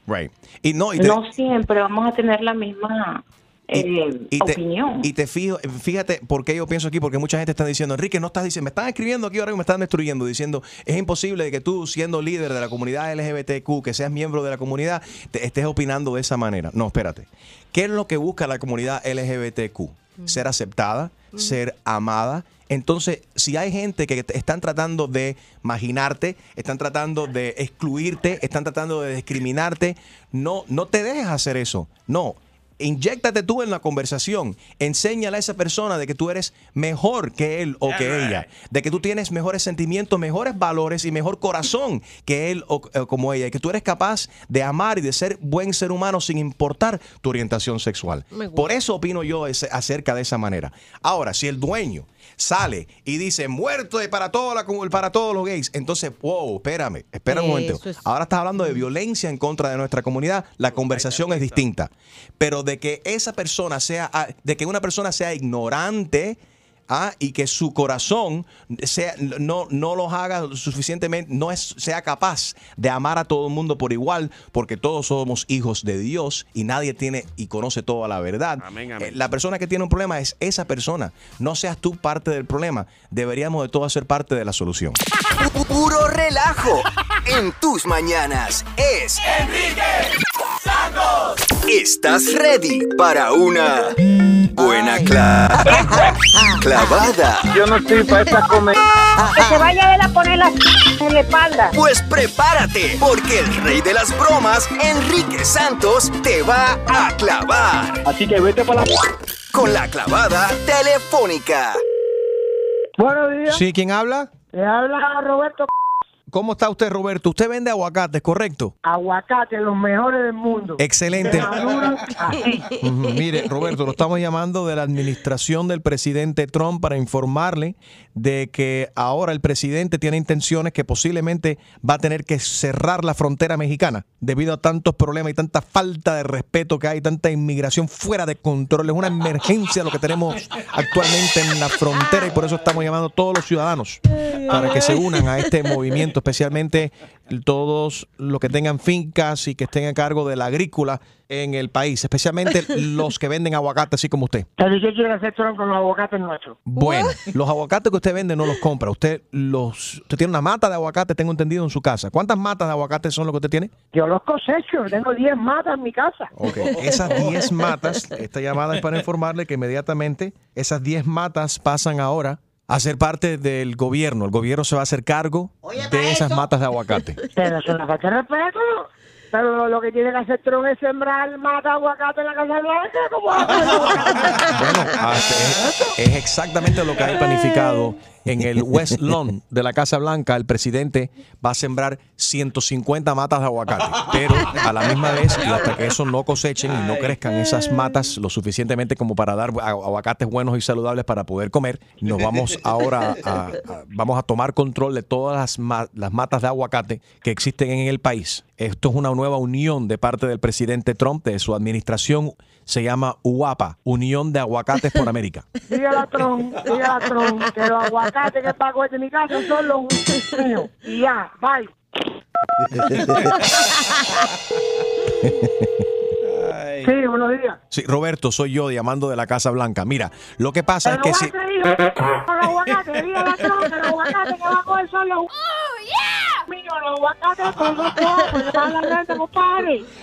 [SPEAKER 2] Right. Y no, y te-
[SPEAKER 14] No siempre vamos a tener la misma eh,
[SPEAKER 2] y te,
[SPEAKER 14] opinión.
[SPEAKER 2] y te fijo, fíjate por qué yo pienso aquí, porque mucha gente está diciendo, Enrique, no estás diciendo, me están escribiendo aquí ahora que me están destruyendo, diciendo, es imposible que tú, siendo líder de la comunidad LGBTQ, que seas miembro de la comunidad, te estés opinando de esa manera. No, espérate. ¿Qué es lo que busca la comunidad LGBTQ? Ser aceptada, ser amada. Entonces, si hay gente que te están tratando de marginarte, están tratando de excluirte, están tratando de discriminarte, no, no te dejes hacer eso. No, inyéctate tú en la conversación. Enséñale a esa persona de que tú eres mejor que él o que ella. De que tú tienes mejores sentimientos, mejores valores y mejor corazón que él o, o como ella. Y que tú eres capaz de amar y de ser buen ser humano sin importar tu orientación sexual. Por eso opino yo ese- acerca de esa manera. Ahora, si el dueño sale y dice muerto de para, la para todos los gays, entonces, wow, espérame, espera un momento. Ahora estás hablando de violencia en contra de nuestra comunidad, la conversación es distinta. Pero de que esa persona sea, ah, de que una persona sea ignorante, ah, y que su corazón sea, no, no los haga suficientemente, no es, sea capaz de amar a todo el mundo por igual, porque todos somos hijos de Dios y nadie tiene y conoce toda la verdad.
[SPEAKER 5] Amén, amén.
[SPEAKER 2] Eh, La persona que tiene un problema es esa persona. No seas tú parte del problema. Deberíamos de todos ser parte de la solución.
[SPEAKER 8] Pu- Puro relajo en tus mañanas es
[SPEAKER 1] Enrique.
[SPEAKER 8] ¿Estás ready para una buena cla- clavada?
[SPEAKER 13] Yo no estoy para esta comedia.
[SPEAKER 12] Que se vaya a él a poner la en la espalda.
[SPEAKER 8] Pues prepárate, porque el rey de las bromas, Enrique Santos, te va a clavar.
[SPEAKER 13] Así que vete para la...
[SPEAKER 8] Con la clavada telefónica.
[SPEAKER 13] Buenos días.
[SPEAKER 2] ¿Sí? ¿Quién habla?
[SPEAKER 13] Le habla Roberto
[SPEAKER 2] ¿Cómo está usted, Roberto? Usted vende aguacates, ¿correcto?
[SPEAKER 13] Aguacate, los mejores del mundo.
[SPEAKER 2] Excelente. Mire, Roberto, lo estamos llamando de la administración del presidente Trump para informarle de que ahora el presidente tiene intenciones que posiblemente va a tener que cerrar la frontera mexicana debido a tantos problemas y tanta falta de respeto que hay, tanta inmigración fuera de control. Es una emergencia lo que tenemos actualmente en la frontera y por eso estamos llamando a todos los ciudadanos para que se unan a este movimiento, especialmente todos los que tengan fincas y que estén a cargo de la agrícola en el país, especialmente los que venden aguacate así como usted.
[SPEAKER 15] ¿Pero qué quiere hacer Trump con los aguacates nuestros?
[SPEAKER 2] Bueno, los aguacates que usted vende no los compra. Usted los usted tiene una mata de aguacate, tengo entendido, en su casa. ¿Cuántas matas de aguacate son lo que usted tiene?
[SPEAKER 15] Yo los cosecho, tengo 10 matas en mi casa.
[SPEAKER 2] Ok, esas 10 matas, esta llamada es para informarle que inmediatamente esas 10 matas pasan ahora a ser parte del gobierno. El gobierno se va a hacer cargo de esas matas de aguacate.
[SPEAKER 15] Pero es una falta de respeto. Pero lo que tiene que hacer Trump es sembrar mata aguacate en la Casa Blanca. ¿Cómo va a hacer?
[SPEAKER 2] Bueno, ah, es, es exactamente lo que hay planificado en el West Lawn de la Casa Blanca. El presidente va a sembrar 150 matas de aguacate, pero a la misma vez, y hasta que eso no cosechen y no crezcan esas matas lo suficientemente como para dar agu- aguacates buenos y saludables para poder comer, nos vamos ahora a, a- vamos a tomar control de todas las, ma- las matas de aguacate que existen en el país. Esto es una nueva unión de parte del presidente Trump, de su administración. Se llama UAPA, Unión de Aguacates por América.
[SPEAKER 15] Dígale a Trump, dígale a Trump que los aguacates que pago de mi casa son los míos. Y ya, bye. Sí, buenos días.
[SPEAKER 2] Sí, Roberto, soy yo llamando de la Casa Blanca. Mira, lo que pasa es que si...
[SPEAKER 15] Con los aguacates, dígale a Trump que los aguacates que va a coger son los...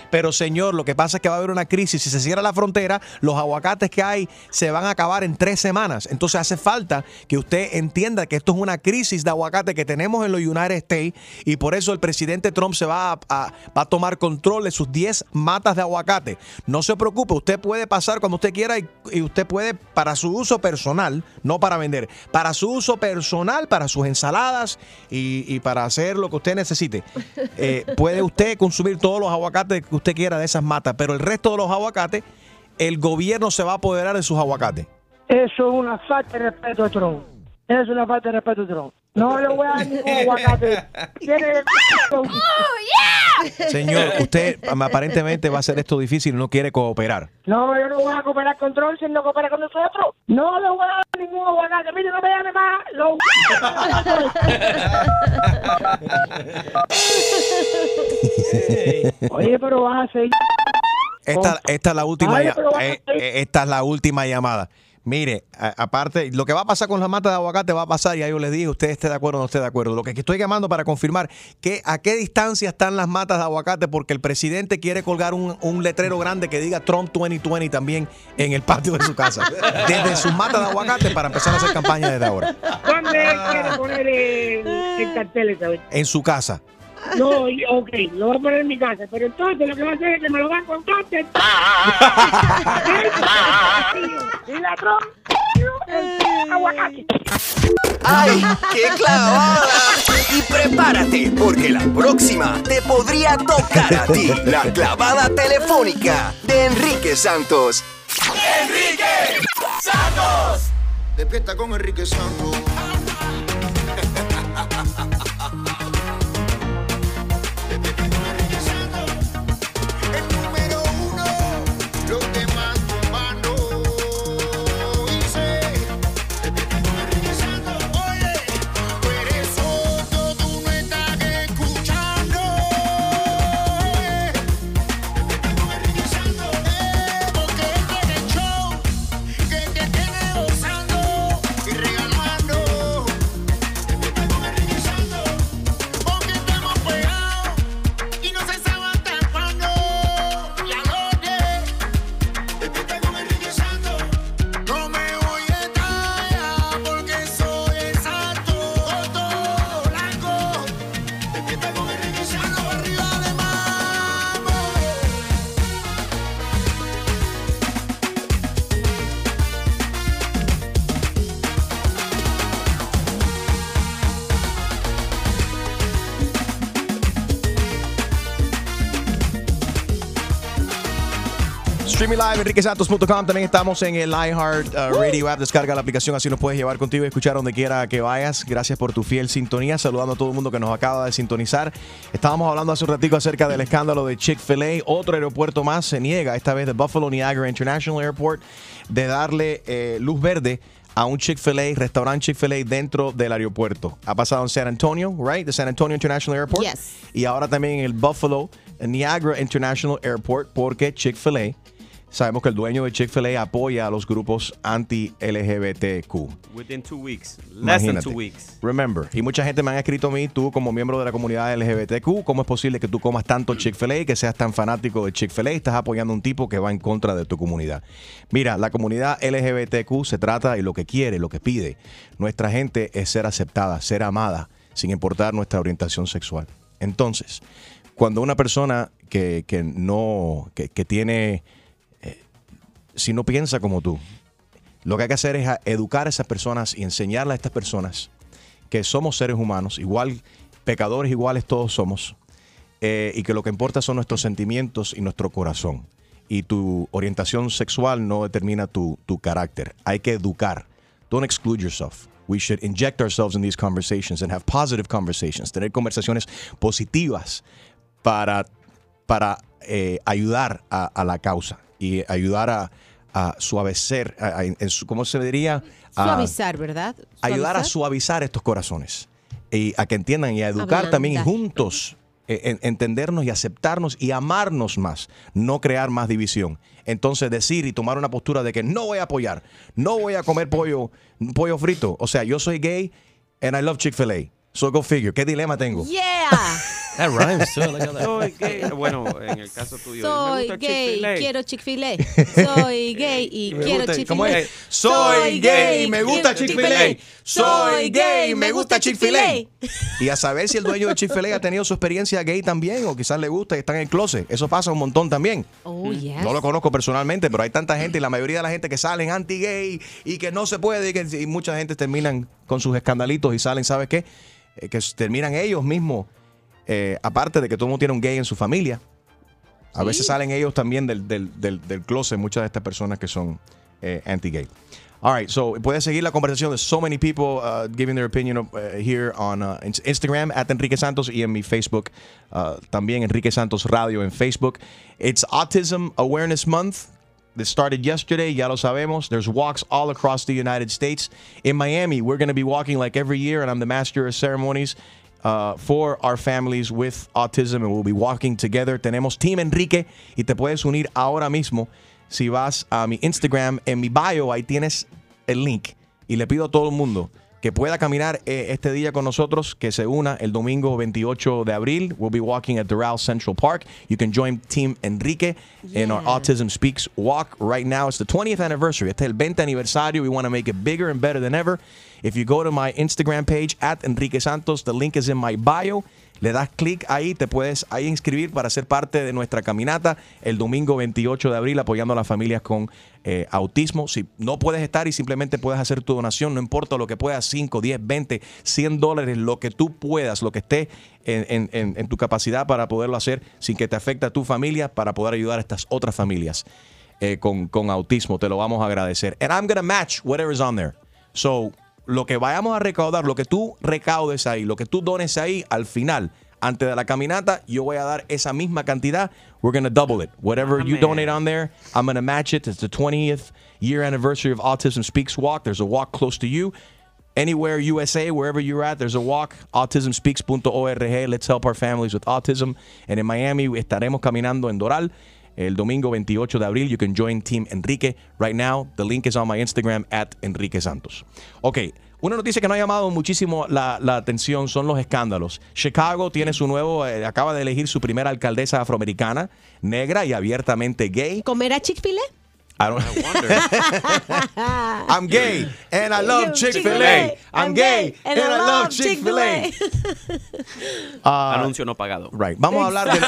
[SPEAKER 2] Pero señor, lo que pasa es que va a haber una crisis. Si se cierra la frontera, los aguacates que hay se van a acabar en tres semanas. Entonces hace falta que usted entienda que esto es una crisis de aguacate que tenemos en los United States y por eso el presidente Trump se va a, tomar control de sus 10 matas de aguacate. No se preocupe, usted puede pasar cuando usted quiera y, usted puede para su uso personal, no para vender, para su uso personal, para sus ensaladas y, para hacer lo usted necesite. Eh, puede usted consumir todos los aguacates que usted quiera de esas matas, pero el resto de los aguacates, el gobierno se va a apoderar de sus aguacates.
[SPEAKER 15] Eso es una falta de respeto a Trump. Eso es una falta de respeto a Trump. No le voy a dar ningún aguacate. Tiene
[SPEAKER 2] Señor, usted aparentemente va a hacer esto difícil y no quiere cooperar.
[SPEAKER 15] No, yo no voy a cooperar con Trump si no coopera con nosotros. No le voy a dar ningún aguacate. Mire, no me llame más. Lo... Oye, pero vas a seguir.
[SPEAKER 2] Esta, esta es la última,
[SPEAKER 15] Ay,
[SPEAKER 2] eh, eh, esta es la última llamada. Mire, a- aparte, lo que va a pasar con las matas de aguacate va a pasar, ya yo les dije, usted esté de acuerdo o no esté de acuerdo. Lo que estoy llamando para confirmar que a qué distancia están las matas de aguacate, porque el presidente quiere colgar un, un letrero grande que diga Trump 2020 también en el patio de su casa. Desde sus matas de aguacate para empezar a hacer campaña desde ahora.
[SPEAKER 15] ¿Dónde quiere poner el, el cartel esa vez?
[SPEAKER 2] En su casa.
[SPEAKER 15] No, ok, lo voy a poner en mi casa. Pero entonces lo que va a hacer es que me lo van con cárcel. Y la Aguacate.
[SPEAKER 8] ¡Ay, qué clavada! Y prepárate, porque la próxima te podría tocar a ti. La clavada telefónica de Enrique Santos.
[SPEAKER 1] ¡Enrique Santos! Despierta con Enrique Santos.
[SPEAKER 2] Streaming live, enriquesantos.com. También estamos en el iHeart uh, Radio app. Descarga la aplicación, así nos puedes llevar contigo y escuchar donde quiera que vayas. Gracias por tu fiel sintonía. Saludando a todo el mundo que nos acaba de sintonizar. Estábamos hablando hace un ratico acerca del escándalo de Chick-fil-A. Otro aeropuerto más se niega, esta vez de Buffalo Niagara International Airport, de darle eh, luz verde a un Chick-fil-A, restaurante Chick-fil-A dentro del aeropuerto. Ha pasado en San Antonio, right? The San Antonio International Airport.
[SPEAKER 3] Yes.
[SPEAKER 2] Y ahora también en el Buffalo Niagara International Airport porque Chick-fil-A, sabemos que el dueño de Chick-fil-A apoya a los grupos anti-LGBTQ.
[SPEAKER 5] Within two weeks. Less than
[SPEAKER 2] Imagínate.
[SPEAKER 5] two weeks.
[SPEAKER 2] Remember, y mucha gente me ha escrito a mí, tú como miembro de la comunidad LGBTQ, ¿cómo es posible que tú comas tanto Chick-fil-A, que seas tan fanático de Chick-fil-A y estás apoyando a un tipo que va en contra de tu comunidad? Mira, la comunidad LGBTQ se trata y lo que quiere, lo que pide. Nuestra gente es ser aceptada, ser amada, sin importar nuestra orientación sexual. Entonces, cuando una persona que, que no, que, que tiene, si no piensa como tú, lo que hay que hacer es educar a esas personas y enseñarle a estas personas que somos seres humanos, igual, pecadores iguales todos somos, eh, y que lo que importa son nuestros sentimientos y nuestro corazón. Y tu orientación sexual no determina tu, tu carácter. Hay que educar. Don't exclude yourself. We should inject ourselves in these conversations and have positive conversations. Tener conversaciones positivas para, para eh, ayudar a la causa y ayudar a, a suavecer, a- a- en su- ¿cómo se diría? A-
[SPEAKER 3] Suavizar, ¿verdad?
[SPEAKER 2] ayudar a
[SPEAKER 3] Suavizar.
[SPEAKER 2] estos corazones y a que entiendan y a educar también y juntos en- entendernos y aceptarnos y amarnos más, no crear más división. Entonces decir y tomar una postura de que no voy a apoyar, no voy a comer pollo, pollo frito. O sea, yo soy gay and I love Chick-fil-A. So go figure. ¿Qué dilema tengo?
[SPEAKER 3] Yeah.
[SPEAKER 4] That rhymes too. Look at that.
[SPEAKER 5] Soy gay. Bueno, en el caso tuyo. me
[SPEAKER 3] Soy
[SPEAKER 5] gusta
[SPEAKER 3] gay,
[SPEAKER 5] Chick-fil-A.
[SPEAKER 3] quiero Chick-fil-A. Soy gay y
[SPEAKER 2] Me
[SPEAKER 3] quiero
[SPEAKER 2] gusta- ¿cómo
[SPEAKER 3] Chick-fil-A.
[SPEAKER 2] Soy gay, me gusta Chick-fil-A. Soy gay, me gusta Chick-fil-A. Y a saber si el dueño de Chick-fil-A ha tenido su experiencia gay también o quizás le gusta y está en el closet. Eso pasa un montón también.
[SPEAKER 3] Oh, yes.
[SPEAKER 2] No lo conozco personalmente, pero hay tanta gente y la mayoría de la gente que salen anti-gay y que no se puede y, que, y mucha gente terminan con sus escandalitos y salen, ¿sabes qué? Eh, que terminan ellos mismos, eh, aparte de que todo el mundo tiene un gay en su familia. A veces salen ellos también del, del, del, del closet, muchas de estas personas que son eh, anti-gay. All right, so puedes seguir la conversación de so many people uh, giving their opinion uh, here on uh, ins- Instagram at Enrique Santos y en mi Facebook uh, también Enrique Santos Radio en Facebook. It's Autism Awareness Month. This started yesterday, ya lo sabemos. There's walks all across the United States. In Miami, we're going to be walking like every year, and I'm the master of ceremonies uh, for our families with autism, and we'll be walking together. Tenemos Team Enrique, y te puedes unir ahora mismo. Si vas a mi Instagram, en mi bio, ahí tienes el link. Y le pido a todo el mundo que pueda caminar eh, este día con nosotros, que se una el domingo 28 de abril. We'll be walking at Doral Central Park. You can join Team Enrique in our Autism Speaks walk right now. It's the 20th anniversary. Este es el 20 aniversario. We want to make it bigger and better than ever. If you go to my Instagram page at Enrique Santos, the link is in my bio. Le das clic ahí, te puedes ahí inscribir para ser parte de nuestra caminata el domingo 28 de abril apoyando a las familias con eh, autismo. Si no puedes estar y simplemente puedes hacer tu donación, no importa lo que puedas, 5, 10, 20, 100 dólares, lo que tú puedas, lo que esté en, tu capacidad para poderlo hacer sin que te afecte a tu familia, para poder ayudar a estas otras familias eh, con, con autismo. Te lo vamos a agradecer. And I'm to match whatever's on there. So, lo que vayamos a recaudar, lo que tú recaudes ahí, lo que tú dones ahí, al final, antes de la caminata, yo voy a dar esa misma cantidad. We're going to double it. Whatever you donate on there, I'm going to match it. It's the 20th year anniversary of Autism Speaks Walk. There's a walk close to you. Anywhere USA, wherever you're at, there's a walk. Autismspeaks.org. Let's help our families with autism. And in Miami, estaremos caminando en Doral el domingo 28 de abril. You can join Team Enrique right now. The link is on my Instagram at Enrique Santos. Ok, una noticia que no ha llamado muchísimo la, atención son los escándalos. Chicago tiene su nuevo, eh, acaba de elegir su primera alcaldesa afroamericana, negra y abiertamente gay.
[SPEAKER 3] ¿Comerá Chick-fil-A?
[SPEAKER 2] I don't I'm gay and I love Chick-fil-A. I'm gay and I love Chick-fil-A. Ah,
[SPEAKER 5] Anuncio no pagado.
[SPEAKER 2] Right. Vamos a hablar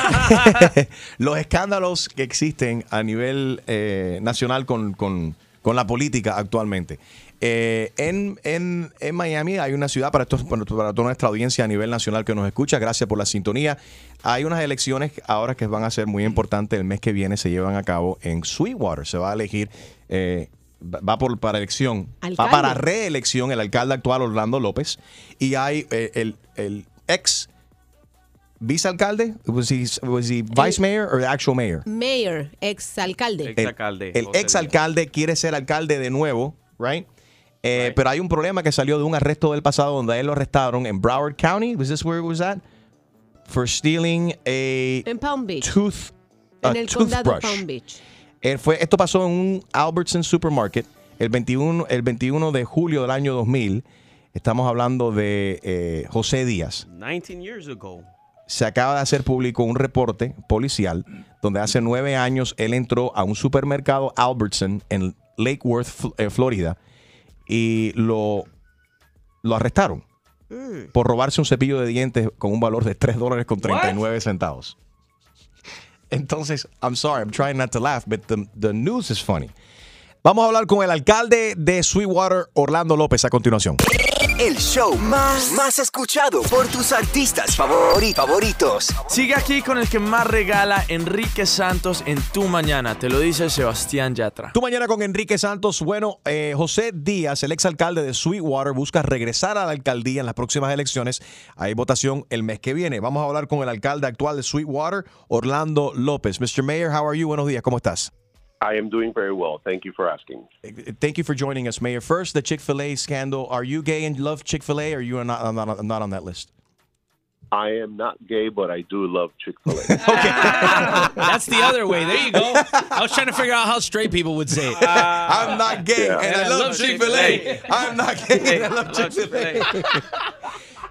[SPEAKER 2] de los escándalos que existen a nivel eh, nacional con, con- con la política actualmente. Eh, en, en- en Miami hay una ciudad, para, esto, para toda nuestra audiencia a nivel nacional que nos escucha, gracias por la sintonía. Hay unas elecciones ahora que van a ser muy importantes. El mes que viene se llevan a cabo en Sweetwater. Se va a elegir, eh, va por, para elección, va para reelección el alcalde actual Orlando López. Y hay eh, el, el ex vicealcalde, was he, was he vice mayor or the actual mayor?
[SPEAKER 3] Mayor, ex alcalde.
[SPEAKER 2] El- El, ex alcalde quiere ser alcalde de nuevo, right? Eh, Pero hay un problema que salió de un arresto del pasado donde a él lo arrestaron en Broward County. Was this where it was at? For stealing a
[SPEAKER 3] En Palm Beach.
[SPEAKER 2] tooth a
[SPEAKER 3] en el condado
[SPEAKER 2] toothbrush.
[SPEAKER 3] Palm Beach.
[SPEAKER 2] Él fue, esto pasó en un Albertson Supermarket el 21, el 21 de julio del año 2000. Estamos hablando de eh, José Díaz.
[SPEAKER 5] 19 years ago.
[SPEAKER 2] Se acaba de hacer público un reporte policial donde hace nueve años él entró a un supermercado Albertson en Lake Worth, eh, Florida, y lo, lo arrestaron por robarse un cepillo de dientes con un valor de 3 dólares con 39 centavos. Entonces, I'm sorry, I'm trying not to laugh, but the, the news is funny. Vamos a hablar con el alcalde de Sweetwater, Orlando López, a continuación.
[SPEAKER 8] El show más, más escuchado por tus artistas favori- favoritos.
[SPEAKER 16] Sigue aquí con el que más regala Enrique Santos en Tu Mañana. Te lo dice Sebastián Yatra.
[SPEAKER 2] Tú mañana con Enrique Santos. Bueno, eh, José Díaz, el exalcalde de Sweetwater, busca regresar a la alcaldía en las próximas elecciones. Hay votación el mes que viene. Vamos a hablar con el alcalde actual de Sweetwater, Orlando López. Mr. Mayor, how are you? Buenos días, ¿cómo estás?
[SPEAKER 17] I am doing very well. Thank you for asking.
[SPEAKER 2] Thank you for joining us, Mayor. First, the Chick fil A scandal. Are you gay and love Chick fil A, or you are not, not, not on that list?
[SPEAKER 17] I am not gay, but I do love Chick Fil A.
[SPEAKER 4] Okay, that's the other way. There you go. I was trying to figure out how straight people would say it.
[SPEAKER 2] I'm not gay
[SPEAKER 17] Yeah.
[SPEAKER 2] and I love Chick fil A. I'm not gay and I love Chick fil A.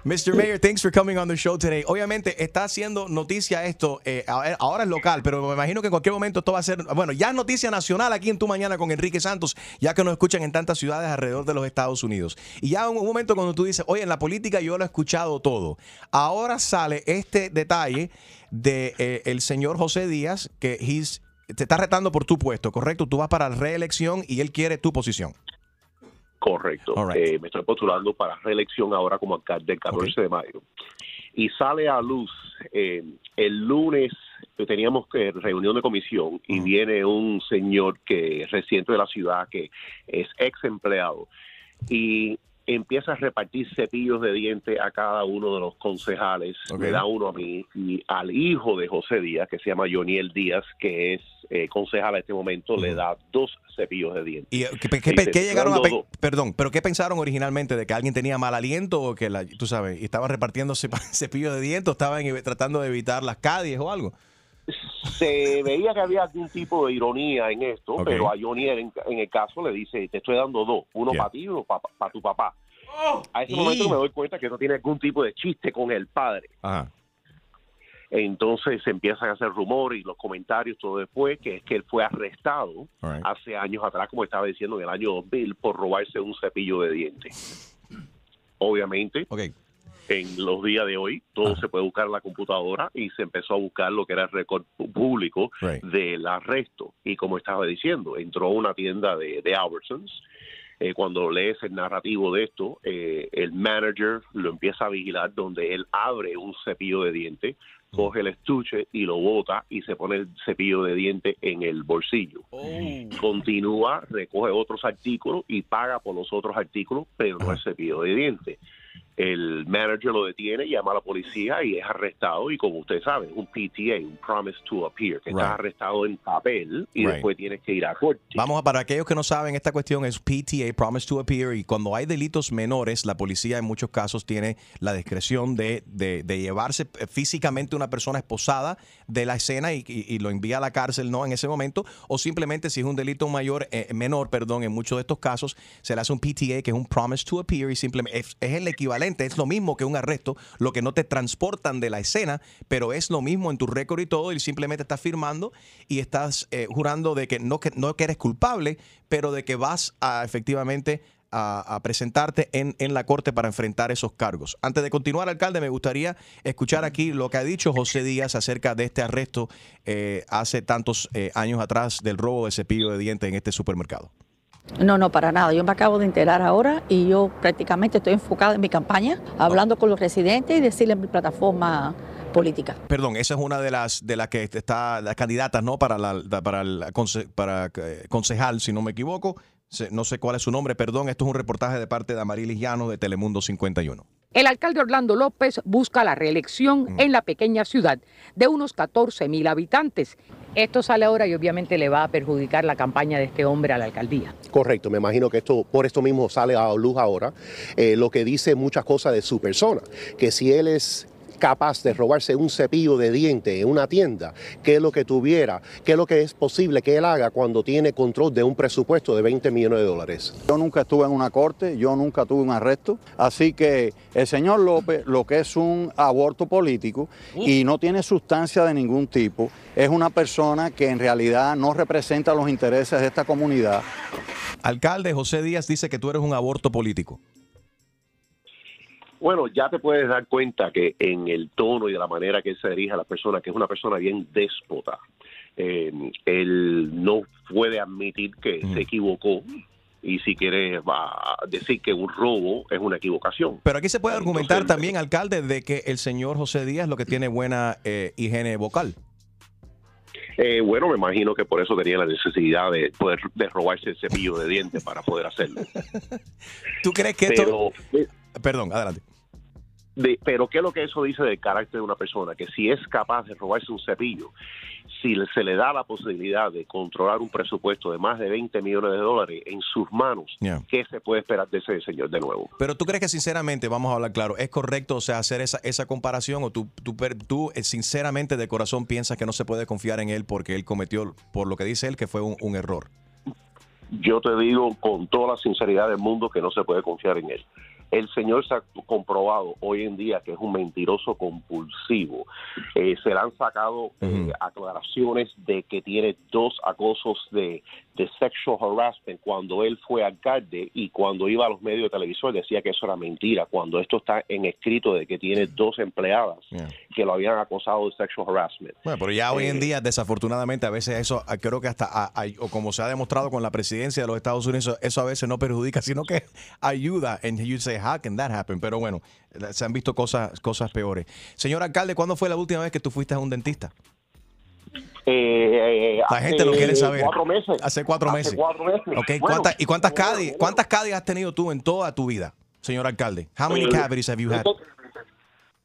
[SPEAKER 2] Mr. Mayor, thanks for coming on the show today. Obviamente está haciendo noticia esto, eh, ahora es local, pero me imagino que en cualquier momento esto va a ser, bueno, ya es noticia nacional aquí en Tu Mañana con Enrique Santos, ya que nos escuchan en tantas ciudades alrededor de los Estados Unidos. Y ya en un momento cuando tú dices, oye, en la política yo lo he escuchado todo. Ahora sale este detalle de eh, el señor José Díaz, que te está retando por tu puesto, ¿correcto? Tú vas para la reelección y él quiere tu posición.
[SPEAKER 17] Correcto. Eh, me estoy postulando para reelección ahora como alcalde el 14 de mayo. Y sale a luz eh, el lunes que teníamos que reunión de comisión y viene un señor que es residente de la ciudad que es ex empleado y empieza a repartir cepillos de dientes a cada uno de los concejales. Me da uno a mí y al hijo de José Díaz, que se llama Joniel Díaz, que es eh, concejal en este momento, le da dos cepillos de dientes.
[SPEAKER 2] ¿Y eh, qué, qué- llegaron a. Perdón, pero qué pensaron originalmente de que alguien tenía mal aliento o que la, tú sabes, y estaban repartiendo cepillos de dientes o estaban tratando de evitar las caries o algo?
[SPEAKER 17] Se veía que había algún tipo de ironía en esto, pero a Johnny en, en el caso le dice, te estoy dando dos, uno
[SPEAKER 2] Yeah.
[SPEAKER 17] para ti y uno para tu papá. A ese momento me doy cuenta que no tiene algún tipo de chiste con el padre.
[SPEAKER 2] Ajá.
[SPEAKER 17] Entonces se empiezan a hacer rumores y los comentarios todo después, que es que él fue arrestado
[SPEAKER 2] right.
[SPEAKER 17] hace años atrás, como estaba diciendo, en el año 2000, por robarse un cepillo de dientes. Obviamente, en los días de hoy, todo se puede buscar en la computadora y se empezó a buscar lo que era el récord público
[SPEAKER 2] Right.
[SPEAKER 17] del arresto. Y como estaba diciendo, entró a una tienda de, de Albertsons. Eh, cuando lees el narrativo de esto, eh, el manager lo empieza a vigilar donde él abre un cepillo de diente, coge el estuche y lo bota y se pone el cepillo de diente en el bolsillo. Continúa, recoge otros artículos y paga por los otros artículos, pero no el cepillo de diente. El manager lo detiene, llama a la policía y es arrestado. Y como usted sabe, un PTA, un Promise to Appear, que
[SPEAKER 2] Right.
[SPEAKER 17] estás arrestado en papel y
[SPEAKER 2] Right.
[SPEAKER 17] después tienes que ir a corte.
[SPEAKER 2] Vamos a, para aquellos que no saben, esta cuestión es PTA, Promise to Appear, y cuando hay delitos menores, la policía en muchos casos tiene la discreción de, de- de llevarse físicamente una persona esposada de la escena y, y- y lo envía a la cárcel, ¿no? En ese momento, o simplemente si es un delito mayor, eh, menor, perdón, en muchos de estos casos, se le hace un PTA, que es un Promise to Appear, y simplemente es, es el equivalente, es lo mismo que un arresto, lo que no te transportan de la escena, pero es lo mismo en tu récord y todo, y simplemente estás firmando y estás eh, jurando de que no, que no que eres culpable, pero de que vas a efectivamente a, presentarte en, en la corte para enfrentar esos cargos. Antes de continuar, alcalde, me gustaría escuchar aquí lo que ha dicho José Díaz acerca de este arresto eh, hace tantos eh, años atrás del robo de cepillo de dientes en este supermercado.
[SPEAKER 18] No, no, para nada. Yo me acabo de enterar ahora y yo prácticamente estoy enfocada en mi campaña, hablando con los residentes y decirles mi plataforma política.
[SPEAKER 2] Perdón, esa es una de las de las que está las candidatas, ¿no? Para la, para el conse- para eh, concejal, si no me equivoco. No sé cuál es su nombre, perdón. Esto es un reportaje de parte de Amarilis Llano de Telemundo 51.
[SPEAKER 19] El alcalde Orlando López busca la reelección en la pequeña ciudad de unos 14 mil habitantes. Esto sale ahora y obviamente le va a perjudicar la campaña de este hombre a la alcaldía.
[SPEAKER 20] Correcto, me imagino que esto por esto mismo sale a luz ahora, eh, lo que dice muchas cosas de su persona, que si él es capaz de robarse un cepillo de diente en una tienda, qué es lo que tuviera, qué es lo que es posible que él haga cuando tiene control de un presupuesto de 20 millones de dólares.
[SPEAKER 21] Yo nunca estuve en una corte, yo nunca tuve un arresto, así que el señor López lo que es un aborto político y no tiene sustancia de ningún tipo, es una persona que en realidad no representa los intereses de esta comunidad.
[SPEAKER 2] Alcalde José Díaz dice que tú eres un aborto político.
[SPEAKER 17] Bueno, ya te puedes dar cuenta que en el tono y de la manera que él se dirige a la persona, que es una persona bien déspota, eh, él no puede admitir que se equivocó y si quiere va a decir que un robo es una equivocación.
[SPEAKER 2] Pero aquí se puede argumentar también, alcalde, de que el señor José Díaz lo que tiene buena eh, higiene vocal.
[SPEAKER 17] Eh, bueno, me imagino que por eso tenía la necesidad de poder de robarse el cepillo de dientes para poder hacerlo.
[SPEAKER 2] ¿Tú crees que esto... Perdón, adelante.
[SPEAKER 17] De- pero ¿qué es lo que eso dice del carácter de una persona? Que si es capaz de robarse un cepillo, si se le da la posibilidad de controlar un presupuesto de más de 20 millones de dólares en sus manos,
[SPEAKER 2] Yeah.
[SPEAKER 17] ¿qué se puede esperar de ese señor de nuevo?
[SPEAKER 2] Pero tú crees que sinceramente, vamos a hablar claro, ¿es correcto o sea, hacer esa, esa comparación o tú, tú, per- tú, eh, sinceramente de corazón piensas que no se puede confiar en él porque él cometió, por lo que dice él, que fue un, un error?
[SPEAKER 17] Yo te digo con toda la sinceridad del mundo que no se puede confiar en él. El señor se ha comprobado hoy en día que es un mentiroso compulsivo. Eh, se le han sacado eh, aclaraciones de que tiene dos acosos de, de sexual harassment cuando él fue alcalde y cuando iba a los medios de televisión decía que eso era mentira, cuando esto está en escrito de que tiene dos empleadas que lo habían acosado de sexual harassment.
[SPEAKER 2] Bueno, pero ya hoy en
[SPEAKER 17] Eh,
[SPEAKER 2] día, desafortunadamente, a veces eso, ah, creo que hasta, ah, ah, o como se ha demostrado con la presidencia de los Estados Unidos, eso, eso a veces no perjudica, sino que ayuda. And you say, how can that happen? Pero bueno, se han visto cosas, cosas peores. Señor alcalde, ¿cuándo fue la última vez que tú fuiste a un dentista?
[SPEAKER 17] Eh,
[SPEAKER 2] La gente lo
[SPEAKER 17] hace
[SPEAKER 2] quiere saber.
[SPEAKER 17] Cuatro meses.
[SPEAKER 2] Hace cuatro meses.
[SPEAKER 17] cuatro meses.
[SPEAKER 2] Ok,
[SPEAKER 17] Bueno,
[SPEAKER 2] ¿cuántas- ¿Y cuántas caries, cuántas caries has tenido tú en toda tu vida, señor alcalde? How many
[SPEAKER 17] Eh,
[SPEAKER 2] cavities have you had?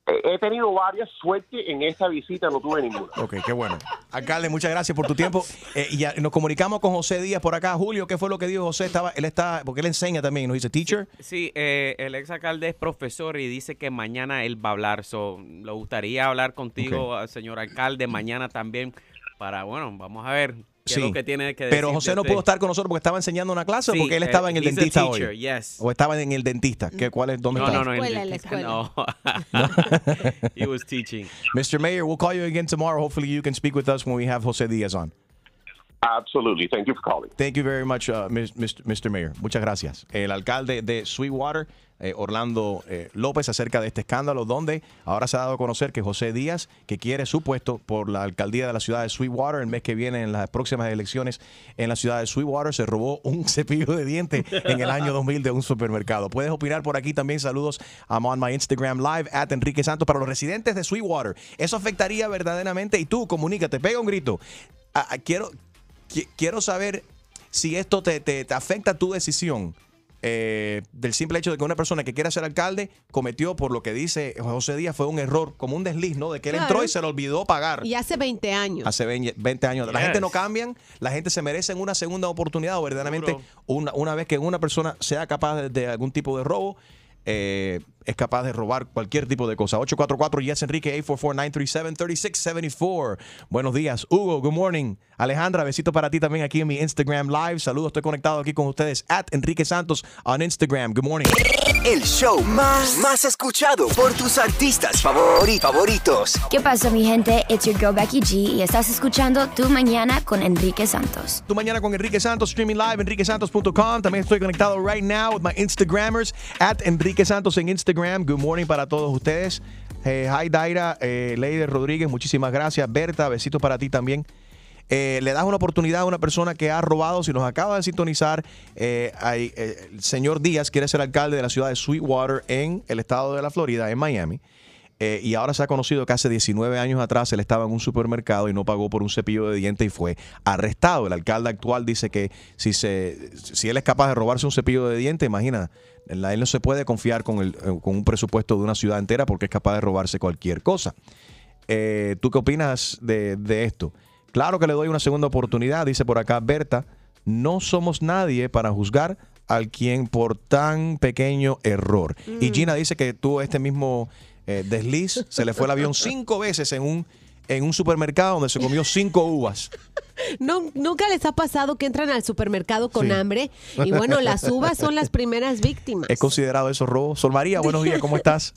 [SPEAKER 17] He tenido varias suertes en esta visita, no tuve ninguna.
[SPEAKER 2] Ok, qué bueno. Alcalde, muchas gracias por tu tiempo. Eh, y ya nos comunicamos con José Díaz por acá. Julio, ¿qué fue lo que dijo José? Estaba, él está, porque él enseña también, nos dice teacher.
[SPEAKER 5] Sí, eh, el ex alcalde es profesor y dice que mañana él va a hablar. So, le gustaría hablar contigo, eh, señor alcalde, mañana también. Para, bueno, vamos a ver
[SPEAKER 2] Sí.
[SPEAKER 5] es lo que tiene que decir.
[SPEAKER 2] Pero José no pudo estar con nosotros porque estaba enseñando una clase o porque él
[SPEAKER 5] eh,
[SPEAKER 2] estaba en el dentista
[SPEAKER 5] teacher,
[SPEAKER 2] hoy.
[SPEAKER 5] yes.
[SPEAKER 2] O estaba en el dentista. ¿Qué, ¿Cuál es? ¿Dónde
[SPEAKER 5] No,
[SPEAKER 2] estaba?
[SPEAKER 5] no, no,
[SPEAKER 3] escuela, en la
[SPEAKER 5] dentista, no. He was teaching.
[SPEAKER 2] Mr. Mayor, we'll call you again tomorrow. Hopefully you can speak with us when we have José Díaz on.
[SPEAKER 17] Absolutely. Thank you for calling.
[SPEAKER 2] Thank you very much, uh, Mis- Mr. Mr. Mayor. Muchas gracias. El alcalde de Sweetwater, eh, Orlando eh, López, acerca de este escándalo, donde ahora se ha dado a conocer que José Díaz, que quiere su puesto por la alcaldía de la ciudad de Sweetwater, el mes que viene en las próximas elecciones en la ciudad de Sweetwater, se robó un cepillo de diente en el año 2000 de un supermercado. Puedes opinar por aquí también. Saludos I'm on my Instagram live at Enrique Santos para los residentes de Sweetwater. Eso afectaría verdaderamente y tú comunícate, pega un grito. Ah, ah, quiero, qui- quiero saber si esto te, te- te afecta tu decisión eh, del simple hecho de que una persona que quiera ser alcalde cometió, por lo que dice José Díaz, fue un error, como un desliz, ¿no? De que él
[SPEAKER 3] Claro.
[SPEAKER 2] entró y se le olvidó pagar.
[SPEAKER 3] Y hace 20 años.
[SPEAKER 2] Hace 20 20 años. La gente no cambian, la gente se merece una segunda oportunidad o verdaderamente una, una vez que una persona sea capaz de, de algún tipo de robo, eh, es capaz de robar cualquier tipo de cosa. 844 Yes Enrique 844-937-3674. Buenos días, Hugo. Good morning. Alejandra, besito para ti también aquí en mi Instagram Live. Saludos, estoy conectado aquí con ustedes at Enrique Santos on Instagram. Good morning.
[SPEAKER 8] El show más, más escuchado por tus artistas favori- favoritos.
[SPEAKER 22] ¿Qué pasa, mi gente? It's your girl Becky G y estás escuchando Tu Mañana con Enrique Santos.
[SPEAKER 2] Tu mañana con Enrique Santos, streaming live, enriquesantos.com. También estoy conectado right now with my Instagrammers at Enrique Santos en Instagram. Good morning para todos ustedes. Eh, hi Daira, eh, Leider Rodríguez, muchísimas gracias. Berta, besitos para ti también. Eh, le das una oportunidad a una persona que ha robado. Si nos acaba de sintonizar, eh, eh, el señor Díaz quiere ser alcalde de la ciudad de Sweetwater en el estado de la Florida, en Miami. Eh, y ahora se ha conocido que hace 19 años atrás él estaba en un supermercado y no pagó por un cepillo de dientes y fue arrestado. El alcalde actual dice que si, se, si él es capaz de robarse un cepillo de dientes, imagina, él no se puede confiar con, el, eh, con un presupuesto de una ciudad entera porque es capaz de robarse cualquier cosa. Eh, ¿Tú qué opinas de, de esto? Claro que le doy una segunda oportunidad, dice por acá Berta. No somos nadie para juzgar al quien por tan pequeño error. Y Gina dice que tuvo este mismo eh, desliz, se le fue el avión cinco veces en un, en un supermercado donde se comió cinco uvas.
[SPEAKER 3] No, ¿Nunca les ha pasado que entran al supermercado con
[SPEAKER 2] Sí.
[SPEAKER 3] hambre? Y bueno, las uvas son las primeras víctimas.
[SPEAKER 2] ¿Es considerado eso robo? Sol María, buenos días, ¿cómo estás?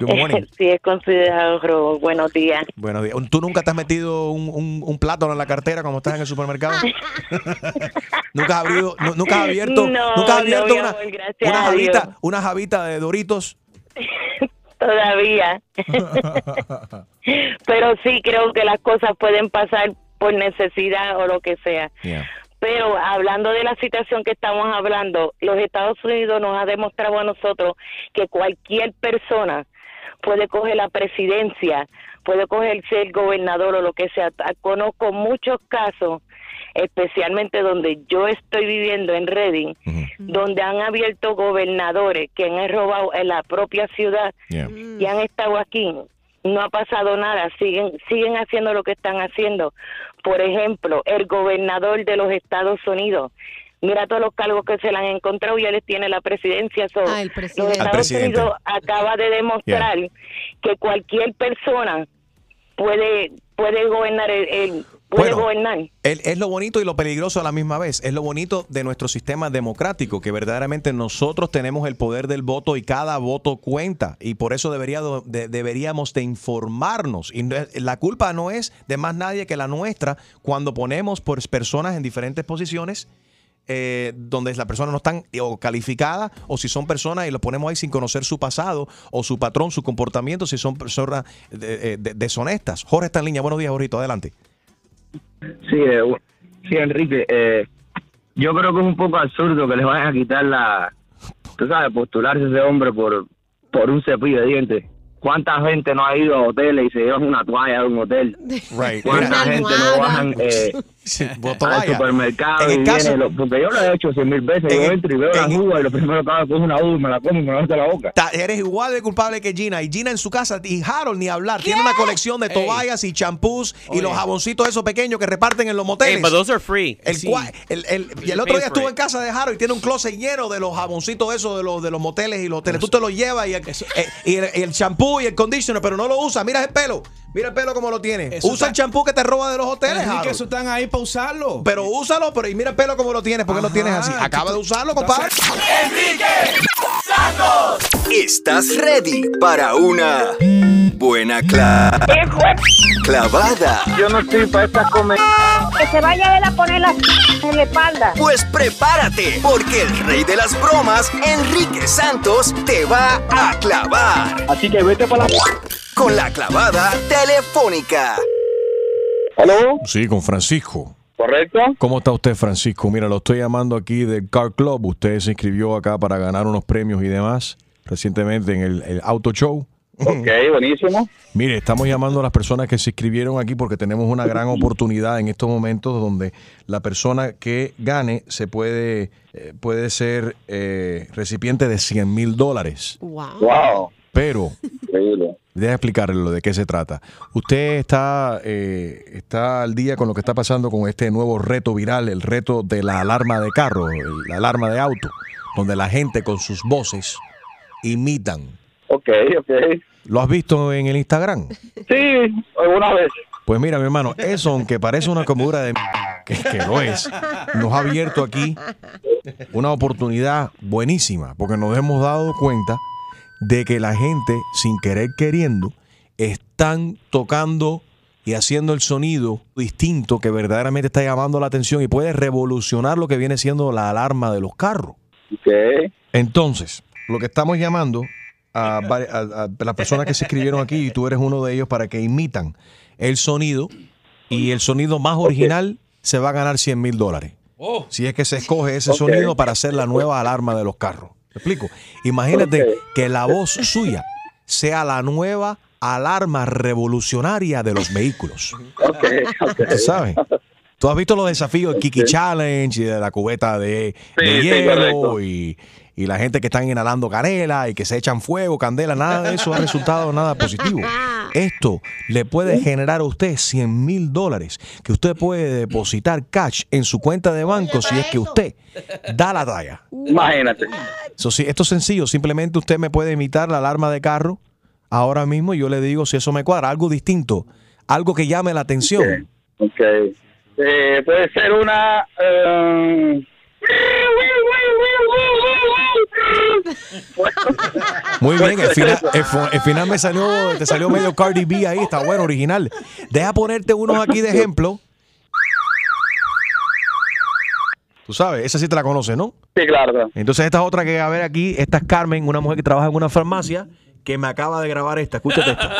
[SPEAKER 2] Good morning.
[SPEAKER 23] Sí, es considerado robo. Buenos días.
[SPEAKER 2] Buenos días. ¿Tú nunca te has metido un, un- un plátano en la cartera cuando estás en el supermercado? ¿Nunca has, abrido, nu- nunca has abierto,
[SPEAKER 23] No,
[SPEAKER 2] nunca has
[SPEAKER 23] no,
[SPEAKER 2] abierto
[SPEAKER 23] mi
[SPEAKER 2] una,
[SPEAKER 23] amor,
[SPEAKER 2] una
[SPEAKER 23] a
[SPEAKER 2] jabita,
[SPEAKER 23] Dios.
[SPEAKER 2] una jabita de Doritos?
[SPEAKER 23] Todavía. Pero sí creo que las cosas pueden pasar por necesidad o lo que sea. Pero hablando de la situación que estamos hablando, los Estados Unidos nos ha demostrado a nosotros que cualquier persona puede coger la presidencia, puede coger ser gobernador o lo que sea. Conozco muchos casos, especialmente donde yo estoy viviendo en Reading, donde han abierto gobernadores que han robado en la propia ciudad y han estado aquí. No ha pasado nada, siguen siguen haciendo lo que están haciendo. Por ejemplo, el gobernador de los Estados Unidos, mira todos los cargos que se le han encontrado y él tiene la presidencia. So,
[SPEAKER 3] Ah, el
[SPEAKER 23] los
[SPEAKER 3] presidente.
[SPEAKER 23] Estados
[SPEAKER 2] Al presidente.
[SPEAKER 23] Unidos acaba de demostrar que cualquier persona puede puede gobernar el, el-
[SPEAKER 2] Bueno,
[SPEAKER 23] gobernar.
[SPEAKER 2] Es lo bonito y lo peligroso a la misma vez. Es lo bonito de nuestro sistema democrático, que verdaderamente nosotros tenemos el poder del voto y cada voto cuenta. Y por eso debería, de- deberíamos de informarnos. Y la culpa no es de más nadie que la nuestra cuando ponemos por personas en diferentes posiciones. eh, donde la persona no están o calificada o si son personas y los ponemos ahí sin conocer su pasado o su patrón, su comportamiento, si son personas eh, eh, de- deshonestas. Jorge está en línea. Buenos días, Jorgito. Adelante.
[SPEAKER 24] Sí, eh, sí, Enrique. eh, yo creo que es un poco absurdo que les vayan a quitar la, tú sabes, postularse ese hombre por, por un cepillo de dientes. ¿Cuánta gente no ha ido a hoteles y se llevan una toalla de un hotel?
[SPEAKER 2] Right.
[SPEAKER 24] ¿Cuánta gente no bajan eh, al
[SPEAKER 2] toalla.
[SPEAKER 24] supermercado
[SPEAKER 2] En
[SPEAKER 24] y viene
[SPEAKER 2] caso-
[SPEAKER 24] lo- porque yo lo he hecho cien mil veces.
[SPEAKER 2] En
[SPEAKER 24] Yo entro y veo la uva y lo primero que hago es una uva y me la como y me la meto a la boca.
[SPEAKER 2] Ta- Eres igual de culpable que Gina. Y Gina en su casa, y Harold ni hablar, tiene una colección de toallas y champús y los jaboncitos esos pequeños que reparten en los moteles.
[SPEAKER 5] Hey, but those are free.
[SPEAKER 2] El
[SPEAKER 5] Sí.
[SPEAKER 2] el- el- y el
[SPEAKER 5] You
[SPEAKER 2] otro día estuve en casa de Harold y tiene un closet lleno de los jaboncitos esos de los, de los moteles y los hoteles. Tú te los llevas y el, eh, y el, y el champú y el conditioner, pero no lo usas. Mira el pelo. Mira el pelo como lo tiene.
[SPEAKER 7] Eso
[SPEAKER 2] Usa el champú que te roba de los hoteles,
[SPEAKER 7] Enrique,
[SPEAKER 2] Harold.
[SPEAKER 7] eso están ahí para usarlo.
[SPEAKER 2] Pero úsalo, pero y mira el pelo como lo tienes. ¿Por qué lo tienes así? Acaba de usarlo, compadre.
[SPEAKER 8] ¿Estás ready para una buena cla- clavada?
[SPEAKER 15] Yo no estoy para esta comer. Que se vaya él a poner la en la espalda.
[SPEAKER 8] Pues prepárate, porque el rey de las bromas, Enrique Santos, te va a clavar.
[SPEAKER 24] Así que vete para la...
[SPEAKER 8] Con la clavada telefónica.
[SPEAKER 24] ¿Aló?
[SPEAKER 2] Sí, con Francisco.
[SPEAKER 24] ¿Correcto?
[SPEAKER 2] ¿Cómo está usted, Francisco? Mira, lo estoy llamando aquí del Car Club. Usted se inscribió acá para ganar unos premios y demás recientemente en el, el Auto Show.
[SPEAKER 24] Ok, buenísimo.
[SPEAKER 2] Mire, estamos llamando a las personas que se inscribieron aquí porque tenemos una gran oportunidad en estos momentos donde la persona que gane se puede, eh, puede ser eh, recipiente de 100 mil dólares.
[SPEAKER 3] Wow.
[SPEAKER 24] Wow.
[SPEAKER 2] Pero,
[SPEAKER 24] Increíble.
[SPEAKER 2] Deja explicarle lo de qué se trata. Usted está, eh, está al día con lo que está pasando con este nuevo reto viral, el reto de la alarma de carro, el- la alarma de auto, donde la gente con sus voces imitan.
[SPEAKER 24] Ok, ok.
[SPEAKER 2] ¿Lo has visto en el Instagram?
[SPEAKER 24] Sí, alguna vez.
[SPEAKER 2] Pues mira, mi hermano, eso aunque parece una comodura de que, que lo es, nos ha abierto aquí una oportunidad buenísima, porque nos hemos dado cuenta de que la gente, sin querer queriendo, están tocando y haciendo el sonido distinto que verdaderamente está llamando la atención y puede revolucionar lo que viene siendo la alarma de los carros.
[SPEAKER 24] Ok.
[SPEAKER 2] Entonces, lo que estamos llamando a, vari- a- a las personas que se escribieron aquí, y tú eres uno de ellos, para que imitan el sonido y el sonido más original se va a ganar 100 mil dólares. Si es que se escoge ese sonido para hacer la nueva alarma de los carros. ¿Me explico? Imagínate que la voz suya sea la nueva alarma revolucionaria de los vehículos.
[SPEAKER 24] Ok, ok.
[SPEAKER 2] ¿Tú sabes? Tú has visto los desafíos del Kiki Challenge y de la cubeta de,
[SPEAKER 24] Sí,
[SPEAKER 2] de hielo y, y la gente que están inhalando canela y que se echan fuego, candela, nada de eso ha resultado nada positivo. Esto le puede generar a usted 100 mil dólares que usted puede depositar cash en su cuenta de banco si es que usted da la talla.
[SPEAKER 13] Imagínate.
[SPEAKER 2] So, sí, esto es sencillo, simplemente usted me puede imitar la alarma de carro ahora mismo y yo le digo si eso me cuadra, algo distinto, algo que llame la atención.
[SPEAKER 13] Ok. Eh, puede ser una... eh,
[SPEAKER 2] Muy bien, el final, el fo- el final me salió, te salió medio Cardi B ahí, está bueno, original. Deja ponerte unos aquí de ejemplo. Tú sabes, esa sí te la conoces, ¿no?
[SPEAKER 13] Sí, claro.
[SPEAKER 2] Entonces esta es otra que a ver aquí, esta es Carmen, una mujer que trabaja en una farmacia, que me acaba de grabar esta. Escúchate esta.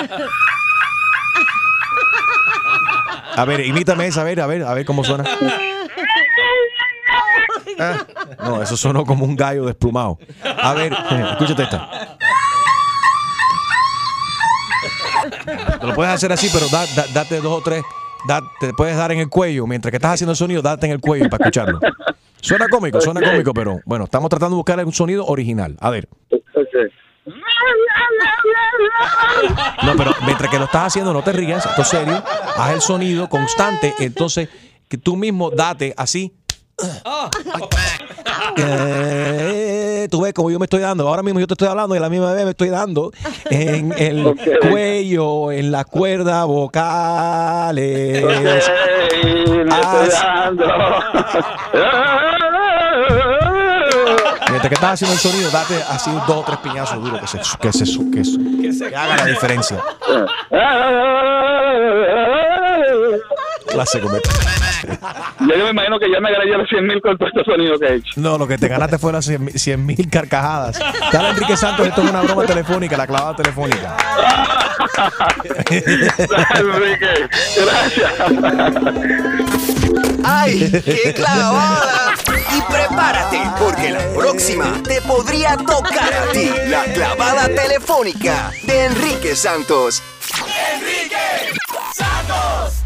[SPEAKER 2] A ver, imítame esa, a ver, a ver, a ver cómo suena. Ah, no, eso sonó como un gallo desplumado. A ver, escúchate esta. Te lo puedes hacer así, pero da- da- date dos o tres. da- te puedes dar en el cuello. Mientras que estás haciendo el sonido, date en el cuello para escucharlo. Suena cómico, suena cómico, pero bueno, estamos tratando de buscar un sonido original. A ver. No, pero mientras que lo estás haciendo, no te rías, esto es serio. Haz el sonido constante, entonces que tú mismo date así. Eh, tú ves como yo me estoy dando. Ahora mismo yo te estoy hablando y a la misma vez me estoy dando en el cuello, en las cuerdas vocales.
[SPEAKER 13] me estoy dando.
[SPEAKER 2] Mientras que estás haciendo el sonido, date así dos o tres piñazos duros que se, que se, que se- que haga la diferencia. Clase como-
[SPEAKER 13] Ya yo me imagino que ya me gané los 100 mil con todo este sonido que he hecho.
[SPEAKER 2] No, lo que te ganaste fueron 100 mil carcajadas. Dale, Enrique Santos, esto es una broma telefónica, la clavada telefónica.
[SPEAKER 13] Enrique, gracias.
[SPEAKER 8] ¡Ay, qué clavada! Y prepárate, porque la próxima te podría tocar a ti. La clavada telefónica de Enrique Santos.
[SPEAKER 1] Enrique Santos.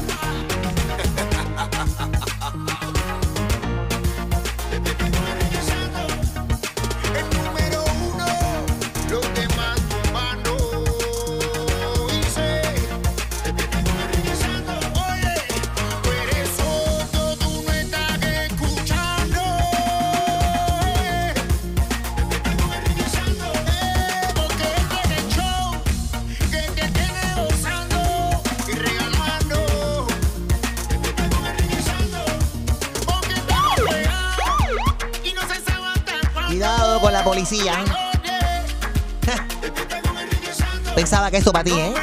[SPEAKER 25] Pensaba que esto para ti, ¿eh?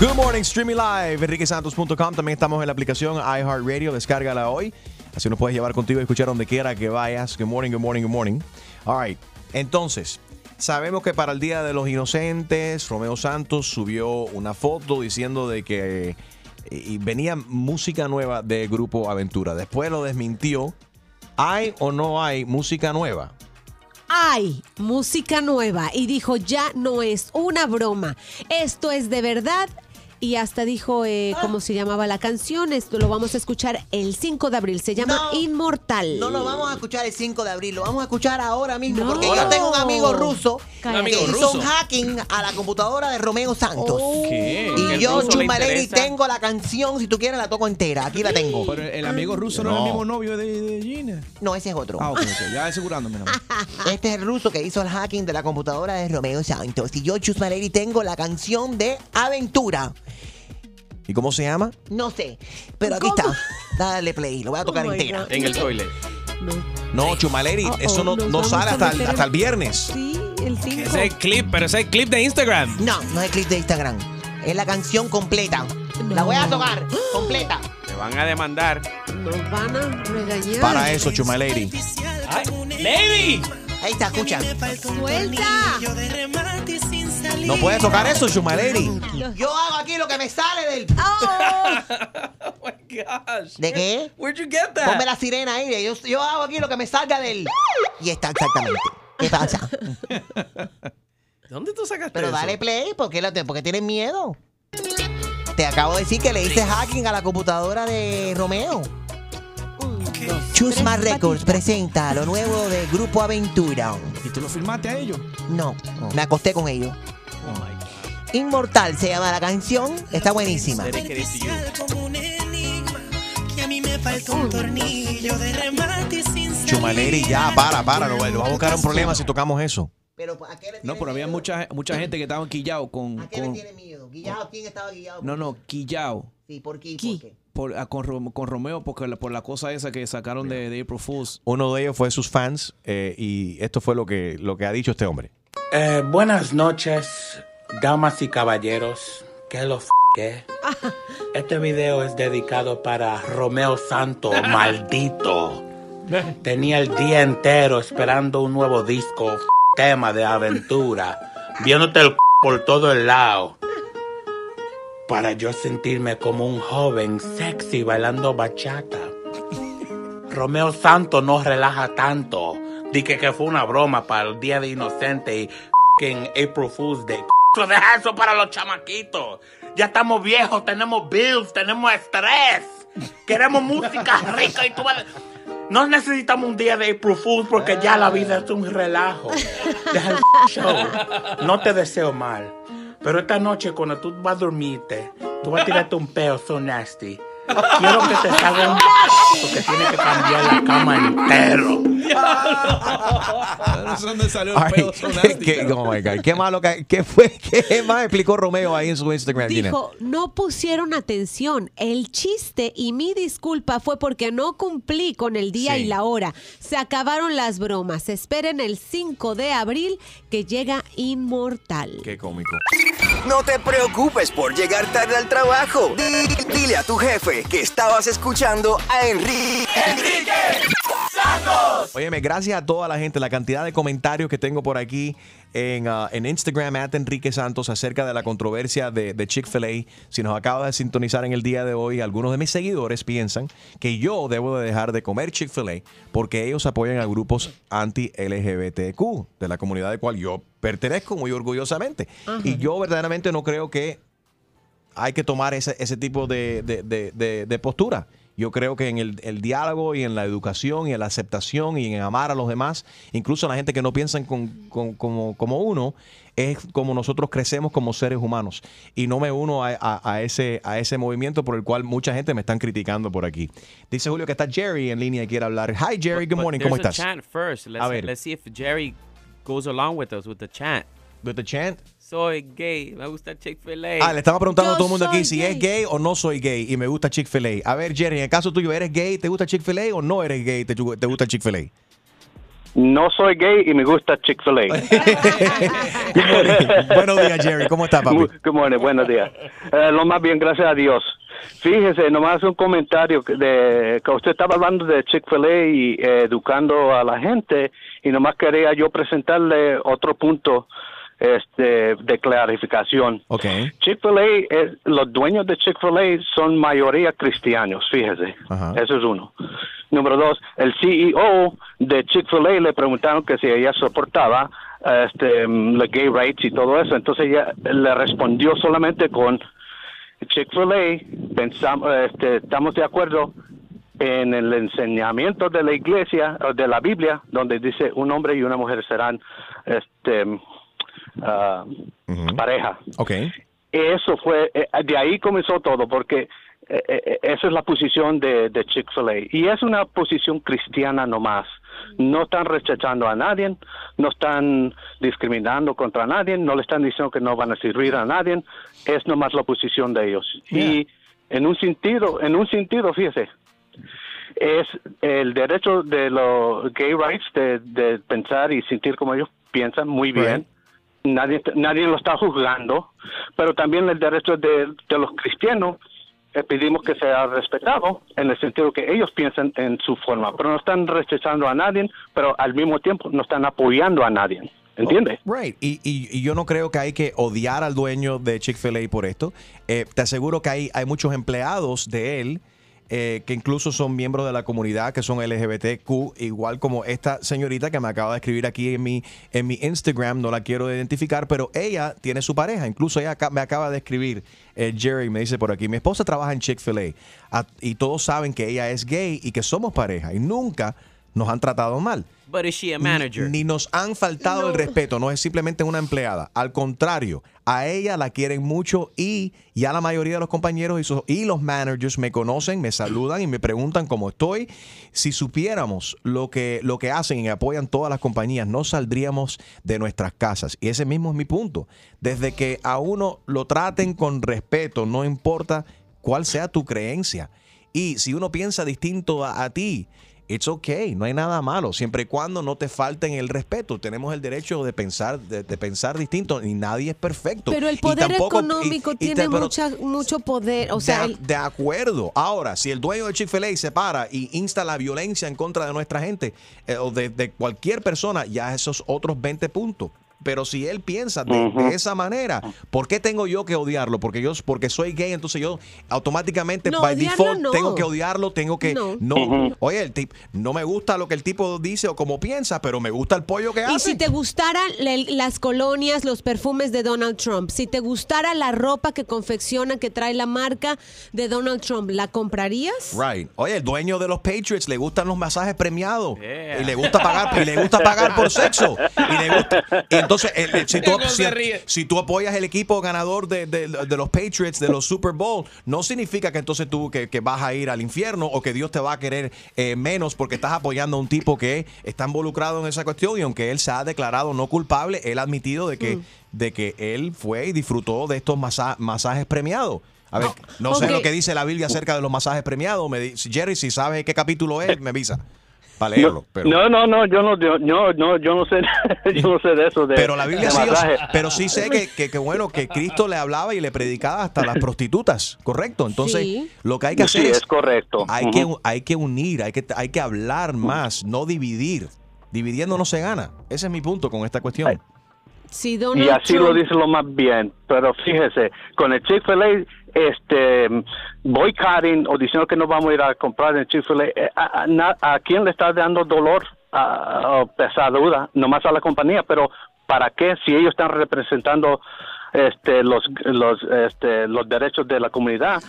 [SPEAKER 2] Good morning, streaming live, enriquesantos.com. También estamos en la aplicación iHeartRadio, descárgala hoy. Así nos puedes llevar contigo y escuchar donde quiera que vayas. Good morning, good morning, good morning. All right. Entonces, sabemos que para el Día de los Inocentes, Romeo Santos subió una foto diciendo de que eh, venía música nueva de Grupo Aventura. Después lo desmintió. ¿Hay o no hay música nueva?
[SPEAKER 3] Hay música nueva y dijo, ya no es una broma, esto es de verdad. Y hasta dijo eh, cómo se llamaba la canción, esto lo vamos a escuchar el 5 de abril, se llama
[SPEAKER 25] No,
[SPEAKER 3] Inmortal.
[SPEAKER 25] No lo vamos a escuchar el 5 de abril, lo vamos a escuchar ahora mismo.
[SPEAKER 3] No.
[SPEAKER 25] Porque yo tengo un amigo ruso que hizo un hacking a la computadora de Romeo Santos.
[SPEAKER 7] ¿Qué?
[SPEAKER 25] Y
[SPEAKER 7] ¿El
[SPEAKER 25] yo, Chumaleri, tengo la canción, si tú quieres la toco entera. Aquí la tengo.
[SPEAKER 7] Pero el amigo ruso no, es el mismo novio de, de Gina.
[SPEAKER 25] No, ese es otro.
[SPEAKER 7] Ah, ok, ok. Ya asegurándome. nomás.
[SPEAKER 25] Este es el ruso que hizo el hacking de la computadora de Romeo Santos. Y yo, Chus Maleri, tengo la canción de Aventura.
[SPEAKER 2] ¿Y cómo se llama?
[SPEAKER 25] No sé, pero aquí está. Dale play, lo voy a tocar
[SPEAKER 3] Oh
[SPEAKER 25] entera.
[SPEAKER 3] God.
[SPEAKER 5] En el toilet.
[SPEAKER 2] No, Chumaleri,
[SPEAKER 3] Uh-oh,
[SPEAKER 2] eso no, no sale
[SPEAKER 3] a
[SPEAKER 2] hasta el, hasta el viernes.
[SPEAKER 3] Sí, el 5.
[SPEAKER 4] Ese es el clip, pero ese es el clip de Instagram.
[SPEAKER 25] No, no es el clip de Instagram. Es la canción completa. La voy a tocar completa.
[SPEAKER 5] Te van a demandar.
[SPEAKER 3] Nos van a regañar.
[SPEAKER 2] Para eso, Chumaleri.
[SPEAKER 4] ¡Lady!
[SPEAKER 25] Ahí está, escucha.
[SPEAKER 3] ¡Suelta!
[SPEAKER 2] No puedes tocar eso, Chumaleri.
[SPEAKER 25] Yo hago aquí lo que me sale del. ¿De qué?
[SPEAKER 4] Where'd you get that?
[SPEAKER 25] Ponme la sirena ahí. Yo, yo hago aquí lo que me salga del. Y está exactamente. ¿Qué pasa?
[SPEAKER 4] ¿Dónde tú sacaste
[SPEAKER 25] Pero
[SPEAKER 4] eso?
[SPEAKER 25] dale play, ¿por qué, lo te- por qué tienes miedo? Te acabo de decir que le hice hacking a la computadora de Romeo. Chusma Records presenta lo nuevo de Grupo Aventura.
[SPEAKER 7] ¿Y tú lo firmaste a ellos?
[SPEAKER 25] No, me acosté con ellos. Inmortal se llama la canción, está buenísima.
[SPEAKER 1] como un enigma que a mí me falta un tornillo de remate sin
[SPEAKER 2] Chumaleri, ya, para, para. Nos va a buscar un problema si tocamos eso.
[SPEAKER 7] No, pero había mucha, mucha gente que estaban quillados con... con
[SPEAKER 25] Guillao, ¿quién estaba guillado?
[SPEAKER 7] no, no, quillado.
[SPEAKER 25] Sí, ¿por qué? ¿Por qué?
[SPEAKER 7] Por, ah, con, con Romeo porque la- por la cosa esa que sacaron de, de April Fools.
[SPEAKER 2] Uno de ellos fue sus fans eh, y esto fue lo que, lo que ha dicho este hombre.
[SPEAKER 26] Eh, buenas noches, damas y caballeros. ¿Qué lo f qué? Este video es dedicado para Romeo Santo, maldito. Tenía el día entero esperando un nuevo disco, tema de aventura, viéndote el c- por todo el lado. Para yo sentirme como un joven sexy bailando bachata. Romeo Santo no relaja tanto. Dije que fue una broma para el Día de Inocente y en April Fool's Day. Deja eso para los chamaquitos. Ya estamos viejos, tenemos bills, tenemos estrés. Queremos música rica y tú vas... No necesitamos un día de April Fool's porque ya la vida es un relajo. Deja el show. No te deseo mal. Pero esta noche cuando tú vas a dormirte, tú vas a tirarte un peo so nasty. Quiero que te salga un porque tiene que cambiar la cama entero.
[SPEAKER 7] No sé dónde salió el
[SPEAKER 2] Ay,
[SPEAKER 7] peo so
[SPEAKER 2] qué-
[SPEAKER 7] nasty,
[SPEAKER 2] qué-
[SPEAKER 7] pero-
[SPEAKER 2] oh my God, qué malo, que- qué fue, qué más explicó Romeo ahí en su Instagram. Gina?
[SPEAKER 3] Dijo, no pusieron atención. El chiste y mi disculpa fue porque no cumplí con el día
[SPEAKER 2] Sí.
[SPEAKER 3] y la hora. Se acabaron las bromas. Esperen el 5 de abril que llega Inmortal.
[SPEAKER 2] Qué cómico.
[SPEAKER 8] No te preocupes por llegar tarde al trabajo. Di- dile a tu jefe que estabas escuchando a Enrique. Enrique Santos.
[SPEAKER 2] Óyeme, gracias a toda la gente, la cantidad de comentarios que tengo por aquí en, ah, en Instagram, at Enrique Santos, acerca de la controversia de, de Chick-fil-A. Si nos acaba de sintonizar en el día de hoy, algunos de mis seguidores piensan que yo debo de dejar de comer Chick-fil-A porque ellos apoyan a grupos anti-LGBTQ, de la comunidad de cual yo pertenezco muy orgullosamente. Y yo verdaderamente no creo que hay que tomar ese, ese tipo de, de- de- de- postura. Yo creo que en el, el diálogo y en la educación y en la aceptación y en amar a los demás, incluso a la gente que no piensan con- con- como, como uno, es como nosotros crecemos como seres humanos. Y no me uno a, a- a ese, a ese movimiento por el cual mucha gente me están criticando por aquí. Dice Julio que está Jerry en línea y quiere hablar. Hi Jerry, good morning, ¿cómo estás?
[SPEAKER 5] A
[SPEAKER 2] ver.
[SPEAKER 5] let's see if Jerry goes along with us with the chant.
[SPEAKER 2] With the chant?
[SPEAKER 5] Soy gay, me gusta Chick-fil-A.
[SPEAKER 2] Ah, le estaba preguntando a todo el mundo aquí si es gay o no soy gay y me gusta Chick-fil-A. A ver, Jerry, en el caso tuyo, ¿eres gay, te gusta Chick-fil-A o no eres gay, te, te gusta Chick-fil-A?
[SPEAKER 27] No soy gay y me gusta Chick-fil-A.
[SPEAKER 2] Buenos días, Jerry. ¿Cómo estás, papi?
[SPEAKER 27] Good morning, buenos días. Eh, lo más bien, gracias a Dios. Fíjese, nomás un comentario que de que usted estaba hablando de Chick-fil-A y eh, educando a la gente y nomás quería yo presentarle otro punto este de clarificación.
[SPEAKER 2] Ok.
[SPEAKER 27] Chick-fil-A, eh, los dueños de Chick-fil-A son mayoría cristianos, fíjese. Eso es uno. Número dos, el CEO de Chick-fil-A le preguntaron que si ella soportaba este, mm, los gay rights y todo eso. Entonces ella le respondió solamente con Chick-fil-A, pensamos, este, estamos de acuerdo en el enseñamiento de la iglesia, de la Biblia, donde dice un hombre y una mujer serán este, ah, pareja.
[SPEAKER 2] Ok.
[SPEAKER 27] Eso fue, eh, de ahí comenzó todo, porque eh, eh, esa es la posición de, de Chick-fil-A. Y es una posición cristiana nomás. No están rechazando a nadie, no están discriminando contra nadie, no le están diciendo que no van a servir a nadie. Es nomás la posición de ellos. Y en un sentido, en un sentido, fíjese, es el derecho de los gay rights de, de pensar y sentir como ellos piensan muy bien. Nadie, nadie lo está juzgando, pero también el derecho de, los cristianos eh, pedimos que sea respetado en el sentido que ellos piensan en su forma, pero no están rechazando a nadie, pero al mismo tiempo no están apoyando a nadie. ¿Entiende?
[SPEAKER 2] Right. Y, y- y yo no creo que hay que odiar al dueño de Chick-fil-A por esto. Eh, te aseguro que hay, hay muchos empleados de él eh, que incluso son miembros de la comunidad, que son LGBTQ, igual como esta señorita que me acaba de escribir aquí en mi, en mi Instagram, no la quiero identificar, pero ella tiene su pareja, incluso ella me acaba de escribir, eh, Jerry me dice por aquí, mi esposa trabaja en Chick-fil-A y todos saben que ella es gay y que somos pareja y nunca nos han tratado mal.
[SPEAKER 5] But is she a manager?
[SPEAKER 2] Ni, ni nos han faltado el respeto, no es simplemente una empleada. Al contrario, a ella la quieren mucho y ya la mayoría de los compañeros y, sus- y los managers me conocen, me saludan y me preguntan cómo estoy. Si supiéramos lo que, lo que hacen y apoyan todas las compañías, no saldríamos de nuestras casas. Y ese mismo es mi punto. Desde que a uno lo traten con respeto, no importa cuál sea tu creencia. Y si uno piensa distinto a, a ti, it's okay, no hay nada malo, siempre y cuando no te falten el respeto. Tenemos el derecho de pensar, de, de pensar distinto y nadie es perfecto.
[SPEAKER 3] Pero el
[SPEAKER 2] Y
[SPEAKER 3] poder
[SPEAKER 2] tampoco- y-
[SPEAKER 3] económico
[SPEAKER 2] y
[SPEAKER 3] tiene
[SPEAKER 2] te- pero
[SPEAKER 3] mucha, mucho poder. O sea,
[SPEAKER 2] de,
[SPEAKER 3] el-
[SPEAKER 2] de acuerdo. Ahora, si el dueño de Chick-fil-A se para y insta la violencia en contra de nuestra gente eh, o de, de cualquier persona, ya esos otros 20 puntos. Pero si él piensa de, esa manera, ¿por qué tengo yo que odiarlo? Porque yo porque soy gay, entonces yo automáticamente
[SPEAKER 3] No,
[SPEAKER 2] by
[SPEAKER 3] odiarlo
[SPEAKER 2] default
[SPEAKER 3] no.
[SPEAKER 2] tengo que odiarlo, tengo que
[SPEAKER 3] No.
[SPEAKER 2] Oye, el tip, no me gusta lo que el tipo dice o como piensa, pero me gusta el pollo que hace.
[SPEAKER 3] Y si te gustaran las colonias, los perfumes de Donald Trump, si te gustara la ropa que confecciona, que trae la marca de Donald Trump, ¿la comprarías?
[SPEAKER 2] Right. Oye, el dueño de los Patriots le gustan los masajes premiados y le gusta pagar y le gusta pagar por sexo y le gusta y entonces el- el- si, tú,
[SPEAKER 4] ¿Cómo
[SPEAKER 2] si, tú apoyas el equipo ganador de, de- de los Patriots de los Super Bowl no significa que entonces tú que, que vas a ir al infierno o que Dios te va a querer eh, menos porque estás apoyando a un tipo que está involucrado en esa cuestión y aunque él se ha declarado no culpable él ha admitido de que de que él fue y disfrutó de estos masa- masajes premiados a ver, no sé lo que dice la Biblia acerca de los masajes premiados. Me di- Jerry, si sabes qué capítulo es, me avisa. Para leerlo. Pero,
[SPEAKER 27] No, no, no, yo no, yo, no, no, yo no sé, yo no sé de eso. De,
[SPEAKER 2] pero la Biblia
[SPEAKER 27] de
[SPEAKER 2] sí, yo- pero sí sé que, que, que bueno, que Cristo le hablaba y le predicaba hasta a las prostitutas, ¿correcto? Entonces,
[SPEAKER 27] Sí.
[SPEAKER 2] lo que hay que hacer
[SPEAKER 27] Sí,
[SPEAKER 2] es,
[SPEAKER 27] es correcto.
[SPEAKER 2] Hay, que, hay que unir, hay que, hay que hablar más, no dividir. Dividiendo no se gana. Ese es mi punto con esta cuestión.
[SPEAKER 3] Si
[SPEAKER 27] Y así
[SPEAKER 3] Trump-
[SPEAKER 27] lo dice lo más bien. Pero fíjese, con el Chick-fil-A, este, boycotting o diciendo que no vamos a ir a comprar en Chick-fil-A, eh, ¿a, a, quién le está dando dolor? A, a esa duda, nomás a la compañía, pero ¿para qué si ellos están representando este, los, los, este, los derechos de la comunidad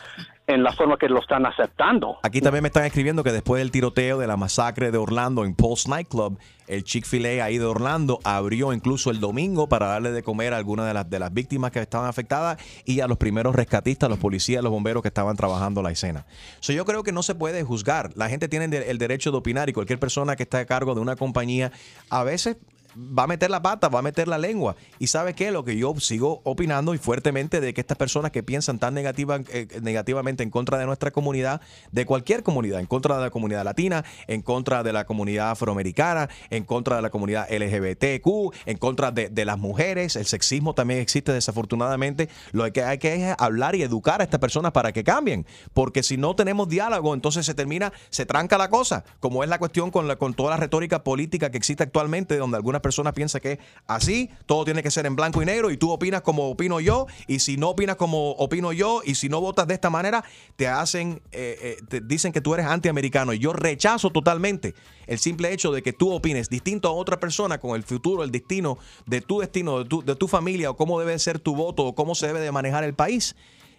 [SPEAKER 27] en la forma que lo están aceptando?
[SPEAKER 2] Aquí también me están escribiendo que después del tiroteo de la masacre de Orlando en Pulse Nightclub, el Chick-fil-A ahí de Orlando abrió incluso el domingo para darle de comer a algunas de las, víctimas que estaban afectadas y a los primeros rescatistas, los policías, los bomberos que estaban trabajando la escena. So, yo creo que no se puede juzgar. La gente tiene el derecho de opinar y cualquier persona que está a cargo de una compañía a veces va a meter la pata, va a meter la lengua. Y sabe qué, lo que yo sigo opinando y fuertemente de que estas personas que piensan tan negativa, eh, negativamente en contra de nuestra comunidad, de cualquier comunidad, en contra de la comunidad latina, en contra de la comunidad afroamericana, en contra de la comunidad LGBTQ, en contra de, de las mujeres, el sexismo también existe desafortunadamente. Lo que hay que hablar y educar a estas personas para que cambien, porque si no tenemos diálogo, entonces se termina, se tranca la cosa, como es la cuestión con, la, con toda la retórica política que existe actualmente, donde algunas personas piensan que así todo tiene que ser en blanco y negro y tú opinas como opino yo, y si no opinas como opino yo, y si no votas de esta manera, te hacen, eh, eh, te dicen que tú eres antiamericano. Y yo rechazo totalmente el simple hecho de que tú opines distinto a otra persona con el futuro, el destino de tu destino, de tu, de tu familia, o cómo debe ser tu voto, o cómo se debe de manejar el país.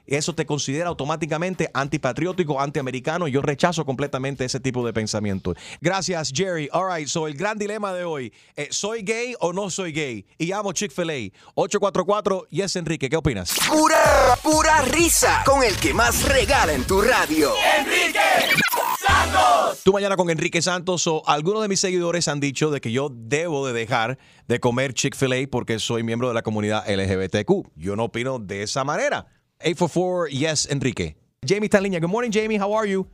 [SPEAKER 2] Eso te considera automáticamente antipatriótico, antiamericano. y Yo rechazo completamente ese tipo de pensamiento. Gracias, Jerry. All right, so el gran dilema de hoy: eh, ¿soy gay o no soy gay? Y llamo Chick-fil-A. 844 Yes, Enrique. ¿Qué opinas?
[SPEAKER 8] Pura, pura risa con el que más regala en tu radio.
[SPEAKER 1] Enrique Santos.
[SPEAKER 2] Tú mañana con Enrique Santos o algunos de mis seguidores han dicho de que yo debo de dejar de comer Chick-fil-A porque soy miembro de la comunidad LGBTQ. Yo no opino de esa manera. 844 Yes, Enrique. Jamie está en línea. Good morning, Jamie. How are you?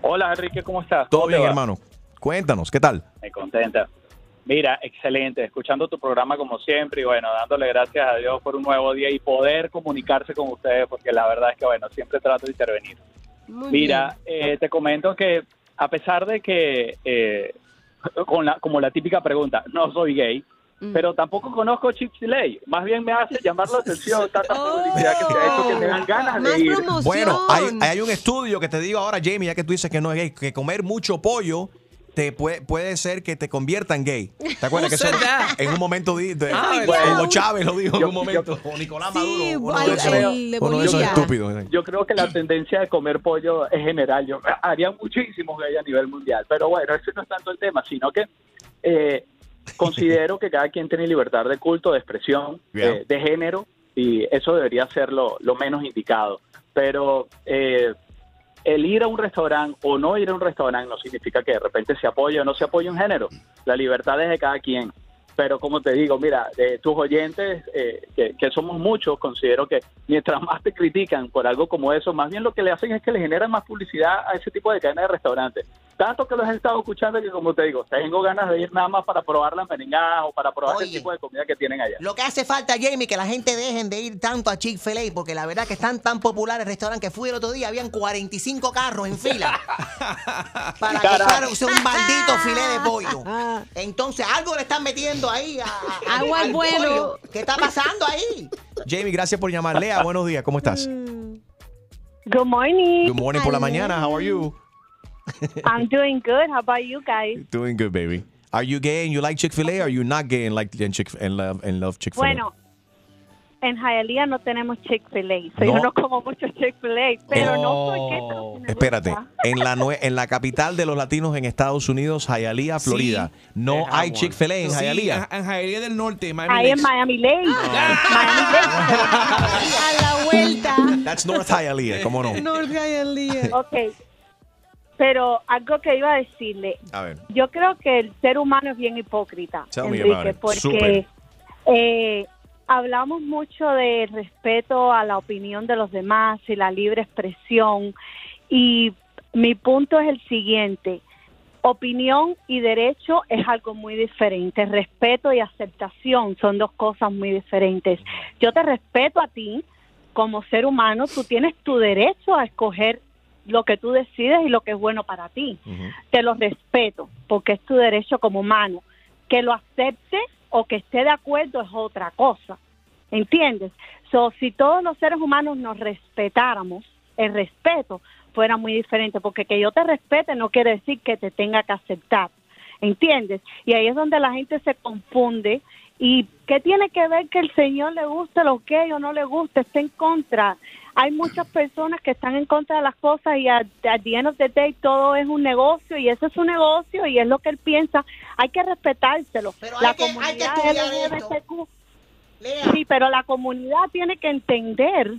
[SPEAKER 28] Hola Enrique, ¿cómo estás?
[SPEAKER 2] Todo
[SPEAKER 28] ¿Cómo te
[SPEAKER 2] bien, hermano. Cuéntanos, ¿qué tal?
[SPEAKER 28] Me contenta. Mira, excelente, escuchando tu programa como siempre y bueno, dándole gracias a Dios por un nuevo día y poder comunicarse con ustedes porque la verdad es que bueno, siempre trato de intervenir. Mira, eh, te comento que a pesar de que, eh, con la, como la típica pregunta, no soy gay, pero tampoco conozco Chick-fil-A. Más bien me hace llamar la atención tanta publicidad que se ha hecho que me dan ganas de ir.
[SPEAKER 2] Bueno, hay, hay un estudio que te digo ahora, Jamie, ya que tú dices que no es gay, que comer mucho pollo te puede, puede ser que te convierta en gay. ¿Te acuerdas que eso en un momento di- de, Hugo
[SPEAKER 28] bueno.
[SPEAKER 2] Chávez lo dijo en un momento, o Nicolás Maduro, uno,
[SPEAKER 28] Yo
[SPEAKER 2] de esos,
[SPEAKER 28] creo-
[SPEAKER 2] uno de esos estúpidos.
[SPEAKER 28] Yo creo que la tendencia de comer pollo es general. Yo haría muchísimos gay a nivel mundial. Pero bueno, ese no es tanto el tema, sino que eh, considero que cada quien tiene libertad de culto, de expresión,
[SPEAKER 29] Yeah.
[SPEAKER 28] eh, de género, y eso debería ser lo, lo menos indicado. Pero eh, el ir a un restaurante o no ir a un restaurante no significa que de repente se apoye o no se apoye un género. La libertad es de cada quien. Pero como te digo, mira, de tus oyentes, eh, que, que somos muchos, considero que mientras más te critican por algo como eso, más bien lo que le hacen es que le generan más publicidad a ese tipo de cadena de restaurantes. Tanto que los he estado escuchando que, como te digo, tengo ganas de ir nada más para probar las merengadas o para probar el tipo de comida que tienen allá.
[SPEAKER 25] Lo que hace falta, Jamie, que la gente dejen de ir tanto a Chick-fil-A, porque la verdad que están tan populares el restaurante que fui el otro día, habían 45 carros en fila para
[SPEAKER 1] Carajo.
[SPEAKER 25] comprar un maldito filé de pollo. Entonces, algo le están metiendo ahí a, a-
[SPEAKER 3] Agua
[SPEAKER 25] al
[SPEAKER 3] bueno.
[SPEAKER 25] pollo. ¿Qué está pasando ahí?
[SPEAKER 2] Jamie, gracias por llamar. Lea, buenos días, ¿cómo estás?
[SPEAKER 30] Good morning.
[SPEAKER 2] Good morning por la mañana, how are you?
[SPEAKER 30] I'm doing good. How about you guys?
[SPEAKER 2] Doing good, baby. Are you gay and you like Chick-fil-A or are you not gay and like and Chick and love and love Chick-fil-A?
[SPEAKER 30] Bueno, en Hialeah no tenemos Chick-fil-A. So
[SPEAKER 2] No.
[SPEAKER 30] Yo no como mucho Chick-fil-A, pero no soy gay. pero sí me
[SPEAKER 2] Espérate, en la nue- en la capital de los latinos en Estados Unidos, Hialeah, Florida, no hay Chick-fil-A en
[SPEAKER 7] Sí,
[SPEAKER 2] Hialeah.
[SPEAKER 7] en Hialeah del Norte, Miami
[SPEAKER 30] Ahí en
[SPEAKER 7] Lakes.
[SPEAKER 30] Miami Lakes.
[SPEAKER 3] A la vuelta.
[SPEAKER 2] That's North Hialeah, ¿cómo no?
[SPEAKER 3] North Hialeah.
[SPEAKER 30] Ok. Pero algo que iba a decirle,
[SPEAKER 2] A ver.
[SPEAKER 30] yo creo que el ser humano es bien hipócrita,
[SPEAKER 2] Tell
[SPEAKER 30] Enrique, porque eh, hablamos mucho de respeto a la opinión de los demás y la libre expresión y mi punto es el siguiente. Opinión y derecho es algo muy diferente. Respeto y aceptación son dos cosas muy diferentes. Yo te respeto a ti como ser humano. Tú tienes tu derecho a escoger lo que tú decides y lo que es bueno para ti. Te lo respeto porque es tu derecho como humano. Que lo acepte o que esté de acuerdo es otra cosa. ¿Entiendes? So, si todos los seres humanos nos respetáramos, el respeto fuera muy diferente, porque que yo te respete no quiere decir que te tenga que aceptar. ¿Entiendes? Y ahí es donde la gente se confunde. ¿Y qué tiene que ver que el Señor le guste lo que o no le guste? Esté en contra. Hay muchas personas que están en contra de las cosas y at the end of the day todo es un negocio y ese es su negocio y es lo que él piensa. Hay que respetárselo. la
[SPEAKER 25] hay que- hay que
[SPEAKER 30] comunidad
[SPEAKER 25] estudiar
[SPEAKER 30] LGBTQ Sí, pero la comunidad tiene que entender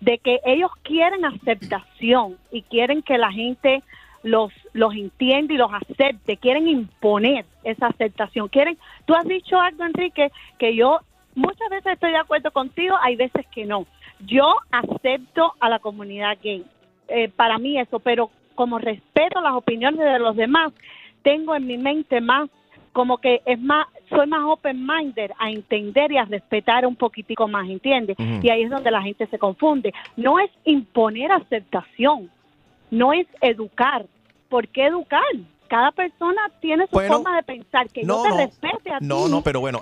[SPEAKER 30] de que ellos quieren aceptación y quieren que la gente los los entienda y los acepte, quieren imponer esa aceptación. Quieren, tú has dicho algo Enrique que yo muchas veces estoy de acuerdo contigo, hay veces que no. Yo acepto a la comunidad gay. Eh, para mí eso, pero como respeto las opiniones de los demás, tengo en mi mente más como que es más, soy más open minded a entender y a respetar un poquitico más, ¿entiendes? Y ahí es donde la gente se confunde. No es imponer aceptación, no es educar. ¿Por qué educar? Cada persona tiene su
[SPEAKER 2] Bueno,
[SPEAKER 30] forma de pensar, que
[SPEAKER 2] no,
[SPEAKER 30] yo te
[SPEAKER 2] no.
[SPEAKER 30] respete a ti
[SPEAKER 2] No, no, pero bueno,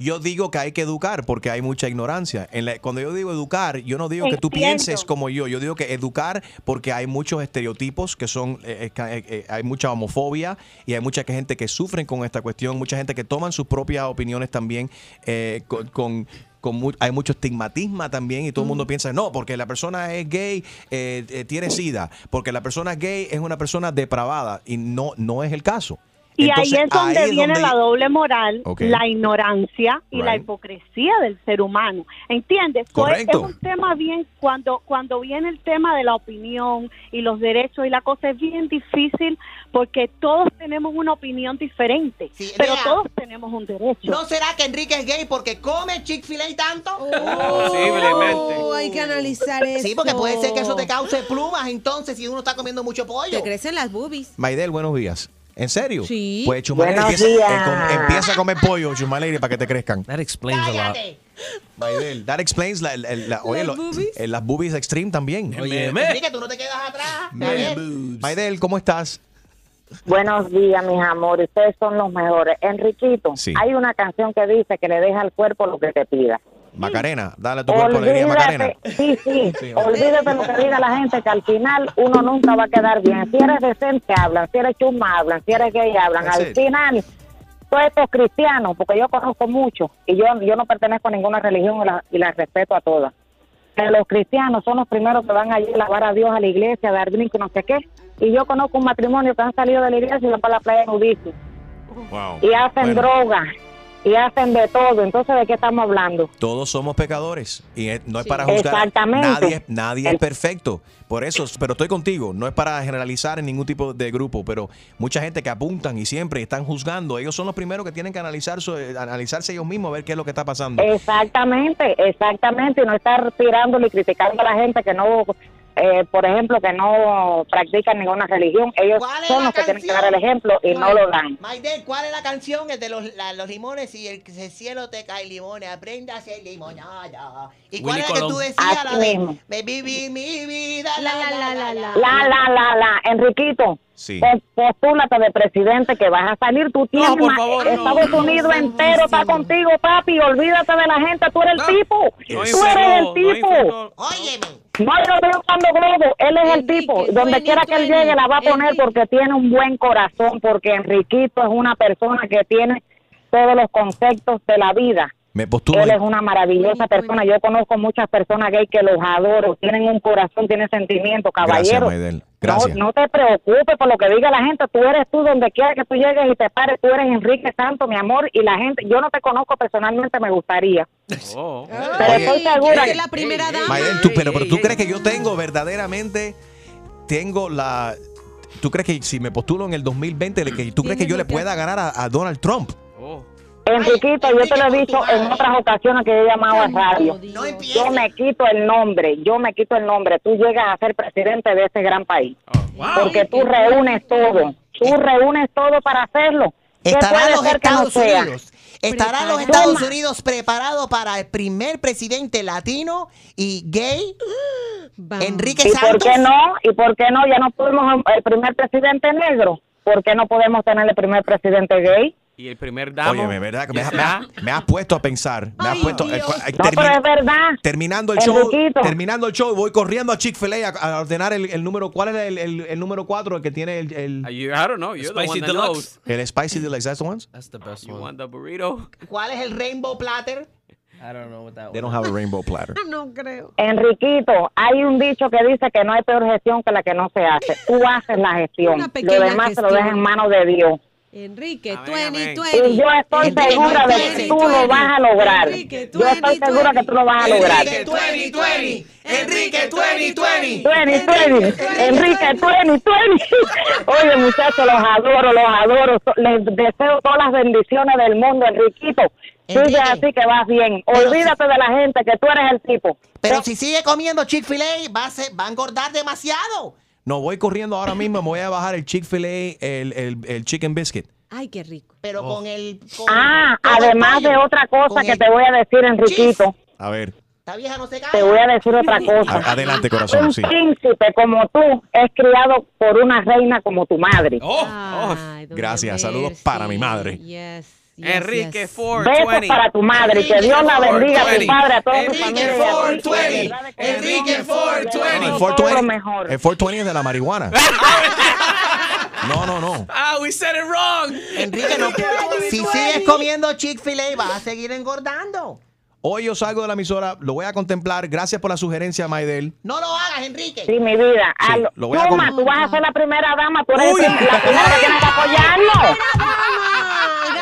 [SPEAKER 2] yo, digo que hay que educar porque hay mucha ignorancia. En la- cuando yo digo educar, yo no digo que tú pienses como yo, yo digo que educar porque hay muchos estereotipos que son, eh, eh, eh, eh, hay mucha homofobia y hay mucha que- gente que sufren con esta cuestión, mucha gente que toman sus propias opiniones también eh, con... con- con mu- hay mucho estigmatismo también y todo el mundo piensa, no, porque la persona es gay, eh, eh, tiene sida, porque la persona gay es una persona depravada y no, no es el caso.
[SPEAKER 30] Y
[SPEAKER 2] Entonces,
[SPEAKER 30] ahí es donde
[SPEAKER 2] ahí es
[SPEAKER 30] viene
[SPEAKER 2] donde-
[SPEAKER 30] la doble moral,
[SPEAKER 2] Ok.
[SPEAKER 30] la ignorancia y la
[SPEAKER 2] Right.
[SPEAKER 30] hipocresía del ser humano. ¿Entiendes? So, es- un tema bien, cuando, cuando viene el tema de la opinión y los derechos y la cosa es bien difícil porque todos tenemos una opinión diferente, pero
[SPEAKER 25] Lea.
[SPEAKER 30] todos tenemos un derecho.
[SPEAKER 25] ¿No será que Enrique es gay porque come Chick-fil-A tanto?
[SPEAKER 3] Posiblemente. Oh, hay que analizar eso.
[SPEAKER 25] Sí, porque puede ser que eso te cause plumas entonces si uno está comiendo mucho pollo.
[SPEAKER 3] Te crecen las boobies.
[SPEAKER 2] Maidel, buenos días. ¿En serio?
[SPEAKER 3] Sí.
[SPEAKER 2] Pues Chumaleri
[SPEAKER 3] Buenos
[SPEAKER 2] empieza,
[SPEAKER 3] días.
[SPEAKER 2] eh, com- empieza a comer pollo, Chumaleri, para que te crezcan.
[SPEAKER 4] That explains a lot.
[SPEAKER 2] Maidel, that explains la, la- la- oye,
[SPEAKER 25] Las
[SPEAKER 2] lo-
[SPEAKER 25] boobies.
[SPEAKER 2] eh, las boobies extreme también.
[SPEAKER 4] Oye,
[SPEAKER 25] Enrique, tú no te quedas atrás.
[SPEAKER 2] Maidel, ¿cómo estás?
[SPEAKER 29] Buenos días, mis amores. Ustedes son los mejores. Enriquito,
[SPEAKER 2] Sí.
[SPEAKER 29] hay una canción que dice que le deja al cuerpo lo que te pida.
[SPEAKER 2] Macarena, dale a tu cuerpo alegría, Macarena.
[SPEAKER 29] Sí, sí,
[SPEAKER 2] Sí,
[SPEAKER 29] olvídate lo que diga la gente, que al final uno nunca va a quedar bien. Si eres decente, hablan. Si eres chuma, hablan. Si eres gay, hablan. Al final, todos estos cristianos, porque yo conozco mucho, y yo, yo no pertenezco a ninguna religión y la, y la respeto a todas. Pero los cristianos son los primeros que van allí a alabar a Dios a la iglesia, a dar brinco, no sé qué. Y yo conozco un matrimonio que han salido de la iglesia y van para la playa nudismo.
[SPEAKER 2] Wow.
[SPEAKER 29] Y hacen
[SPEAKER 2] Bueno,
[SPEAKER 29] droga. Y hacen de todo. Entonces, ¿de qué estamos hablando?
[SPEAKER 2] Todos somos pecadores y es- no es para juzgar.
[SPEAKER 29] Exactamente.
[SPEAKER 2] Nadie, nadie es perfecto. Por eso, pero estoy contigo. No es para generalizar en ningún tipo de grupo, pero mucha gente que apuntan y siempre están juzgando. Ellos son los primeros que tienen que analizar eh, analizarse ellos mismos, a ver qué es lo que está pasando.
[SPEAKER 29] Exactamente, exactamente, y no estar tirándole y criticando a la gente que no, eh, por ejemplo, que no practican ninguna religión. Ellos
[SPEAKER 25] ¿Cuál es
[SPEAKER 29] son
[SPEAKER 25] la
[SPEAKER 29] los que tienen que dar el ejemplo y no lo dan.
[SPEAKER 25] Maiden, ¿cuál es la canción? Es de los, la- los limones y el, el cielo te cae limones, aprenda a hacer limonada. ¿Y cuál
[SPEAKER 29] Willy
[SPEAKER 25] es la que tú decías?
[SPEAKER 29] Así
[SPEAKER 25] La de me viví mi vida, la la la la la.
[SPEAKER 29] La, la, la, la, Enriquito.
[SPEAKER 2] Sí.
[SPEAKER 29] pos- Postúlate de presidente que vas a salir. Tú tienes
[SPEAKER 5] no.
[SPEAKER 29] Estados Unidos entero está contigo, papi. Olvídate de la gente. Tú eres el tipo.
[SPEAKER 5] No
[SPEAKER 29] tú eres el tipo.
[SPEAKER 25] Óyeme.
[SPEAKER 29] No, yo estoy usando globo. Él es el tipo. Donde quiera que él llegue, la va a poner porque tiene un buen corazón. Porque Enriquito es una persona que tiene todos los conceptos de la vida.
[SPEAKER 2] Me.
[SPEAKER 29] Él es una maravillosa persona. Yo conozco muchas personas gay que los adoro. Tienen un corazón, tienen sentimientos,
[SPEAKER 2] Gracias,
[SPEAKER 29] caballeros.
[SPEAKER 2] Maidel. Gracias.
[SPEAKER 29] No, no te preocupes por lo que diga la gente. Tú eres tú donde quiera que tú llegues y te pares. Tú eres Enrique Santo, mi amor. Y la gente, yo no te conozco personalmente, me gustaría.
[SPEAKER 5] Oh.
[SPEAKER 29] Pero estoy segura.
[SPEAKER 3] es la primera dama.
[SPEAKER 2] Tú, pero, pero tú crees que yo tengo verdaderamente, tengo la... ¿Tú crees que si me postulo en el 2020, le- que, tú crees que yo le pueda ganar a, a Donald Trump?
[SPEAKER 29] Enriquito, yo te lo he dicho en otras ocasiones que he llamado a radio. Yo me quito el nombre, yo me quito el nombre. Tú llegas a ser presidente de ese gran país. Porque tú reúnes todo. Tú reúnes todo para hacerlo. ¿Qué
[SPEAKER 25] Estarán
[SPEAKER 29] puede
[SPEAKER 25] los
[SPEAKER 29] no
[SPEAKER 25] Estados? Unidos. ¿Estarán los
[SPEAKER 29] Preparado.
[SPEAKER 25] Estados Unidos preparados para el primer presidente latino y gay? Enrique
[SPEAKER 29] ¿Y por
[SPEAKER 25] Santos.
[SPEAKER 29] qué no? ¿Y por qué no? Ya no tuvimos el primer presidente negro. ¿Por qué no podemos tener el primer presidente gay?
[SPEAKER 5] Y el primer damo.
[SPEAKER 2] Oye, ¿verdad? Me,
[SPEAKER 5] ¿qué
[SPEAKER 2] has- me me has puesto a pensar. Me has puesto, eh, cu- eh,
[SPEAKER 29] No, pero
[SPEAKER 2] termi-
[SPEAKER 29] es verdad.
[SPEAKER 2] terminando el show,
[SPEAKER 29] Enriquito.
[SPEAKER 2] terminando el show, voy corriendo a Chick-fil-A a, a ordenar el, el número. ¿Cuál es el, el- el número 4? El que tiene el, el,
[SPEAKER 5] I don't know. You're the
[SPEAKER 4] Spicy
[SPEAKER 5] one that
[SPEAKER 4] Deluxe.
[SPEAKER 5] knows.
[SPEAKER 2] el Spicy Deluxe. That's the ones?
[SPEAKER 4] That's the best
[SPEAKER 5] You
[SPEAKER 4] one.
[SPEAKER 5] want the burrito?
[SPEAKER 25] ¿Cuál es el Rainbow Platter?
[SPEAKER 4] I don't know what that
[SPEAKER 2] They don't have a rainbow platter.
[SPEAKER 3] No creo.
[SPEAKER 29] Enriquito, hay un dicho que dice que no hay peor gestión que la que no se hace. Tú haces la gestión.
[SPEAKER 3] Una
[SPEAKER 29] Lo
[SPEAKER 3] pequeña
[SPEAKER 29] demás se lo
[SPEAKER 3] gestión.
[SPEAKER 29] dejas en manos de Dios.
[SPEAKER 3] Enrique,
[SPEAKER 5] amén.
[SPEAKER 3] 2020.
[SPEAKER 29] Y yo estoy segura de que tú lo vas a lograr.
[SPEAKER 3] Enrique,
[SPEAKER 29] Yo estoy segura que tú lo vas a lograr.
[SPEAKER 25] Enrique 2020. Enrique 2020.
[SPEAKER 29] Tueni, tueni. Enrique, tueni, tueni. Oye, muchachos, los adoro, los adoro. Les deseo todas las bendiciones del mundo, Enriquito. Sigue así que vas bien.
[SPEAKER 25] Pero
[SPEAKER 29] Olvídate de la gente, que tú eres el tipo.
[SPEAKER 25] Pero si sigue comiendo Chick-fil-A, va a, ser- va a engordar demasiado.
[SPEAKER 2] No, voy corriendo ahora mismo. Me voy a bajar el Chick-fil-A, el, el, el Chicken Biscuit.
[SPEAKER 3] Ay, qué rico.
[SPEAKER 25] Pero con el. con-
[SPEAKER 29] Ah,
[SPEAKER 25] con
[SPEAKER 29] además de otra cosa que
[SPEAKER 25] el-
[SPEAKER 29] te voy a decir, Enriquito.
[SPEAKER 2] A ver,
[SPEAKER 25] Esta vieja no se
[SPEAKER 29] Te voy a decir otra cosa.
[SPEAKER 2] a- adelante, corazón.
[SPEAKER 29] Un
[SPEAKER 2] Sí.
[SPEAKER 29] príncipe como tú es criado por una reina como tu madre.
[SPEAKER 5] Oh,
[SPEAKER 3] Ay, doña
[SPEAKER 2] Gracias. Saludos para mi madre.
[SPEAKER 3] Yes, yes,
[SPEAKER 5] Enrique
[SPEAKER 3] yes.
[SPEAKER 5] 420.
[SPEAKER 29] Besos para tu madre que Dios la bendiga a tu
[SPEAKER 5] 420.
[SPEAKER 29] padre, a toda tu
[SPEAKER 25] Enrique
[SPEAKER 29] familia. a.
[SPEAKER 25] 420.
[SPEAKER 29] De verdad que
[SPEAKER 25] Enrique
[SPEAKER 29] Dios
[SPEAKER 25] 420.
[SPEAKER 2] El
[SPEAKER 29] todo
[SPEAKER 2] 420,
[SPEAKER 29] lo mejor.
[SPEAKER 2] el 420 es de la marihuana. No, no, no.
[SPEAKER 4] Ah, we said it wrong.
[SPEAKER 25] Enrique, no. Si sigues comiendo Chick-fil-A, vas a seguir engordando.
[SPEAKER 2] Hoy yo salgo de la emisora, lo voy a contemplar. Gracias por la sugerencia, Maidel.
[SPEAKER 25] No lo hagas, Enrique.
[SPEAKER 29] Sí, mi vida.
[SPEAKER 2] Sí, lo voy a
[SPEAKER 29] Chuma,
[SPEAKER 2] com-
[SPEAKER 29] tú vas a ser la primera dama, tú eres
[SPEAKER 2] Uy.
[SPEAKER 29] la primera que tienes que apoyarlo.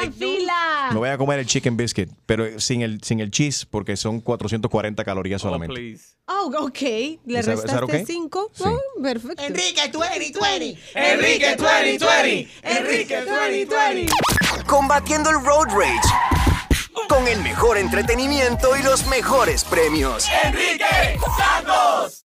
[SPEAKER 3] Hagan fila.
[SPEAKER 2] Me voy a comer el chicken biscuit, pero sin el, sin el cheese, porque son 440 calorías
[SPEAKER 5] Oh,
[SPEAKER 2] solamente.
[SPEAKER 5] please.
[SPEAKER 3] Oh, ok. Le
[SPEAKER 2] ¿Is that- is that
[SPEAKER 3] restaste
[SPEAKER 2] okay?
[SPEAKER 3] 5.
[SPEAKER 2] Sí.
[SPEAKER 3] Oh, perfecto.
[SPEAKER 25] Enrique 2020.
[SPEAKER 1] Enrique 2020. Enrique 2020.
[SPEAKER 8] Combatiendo el road rage. Con el mejor entretenimiento y los mejores premios.
[SPEAKER 1] Enrique Santos.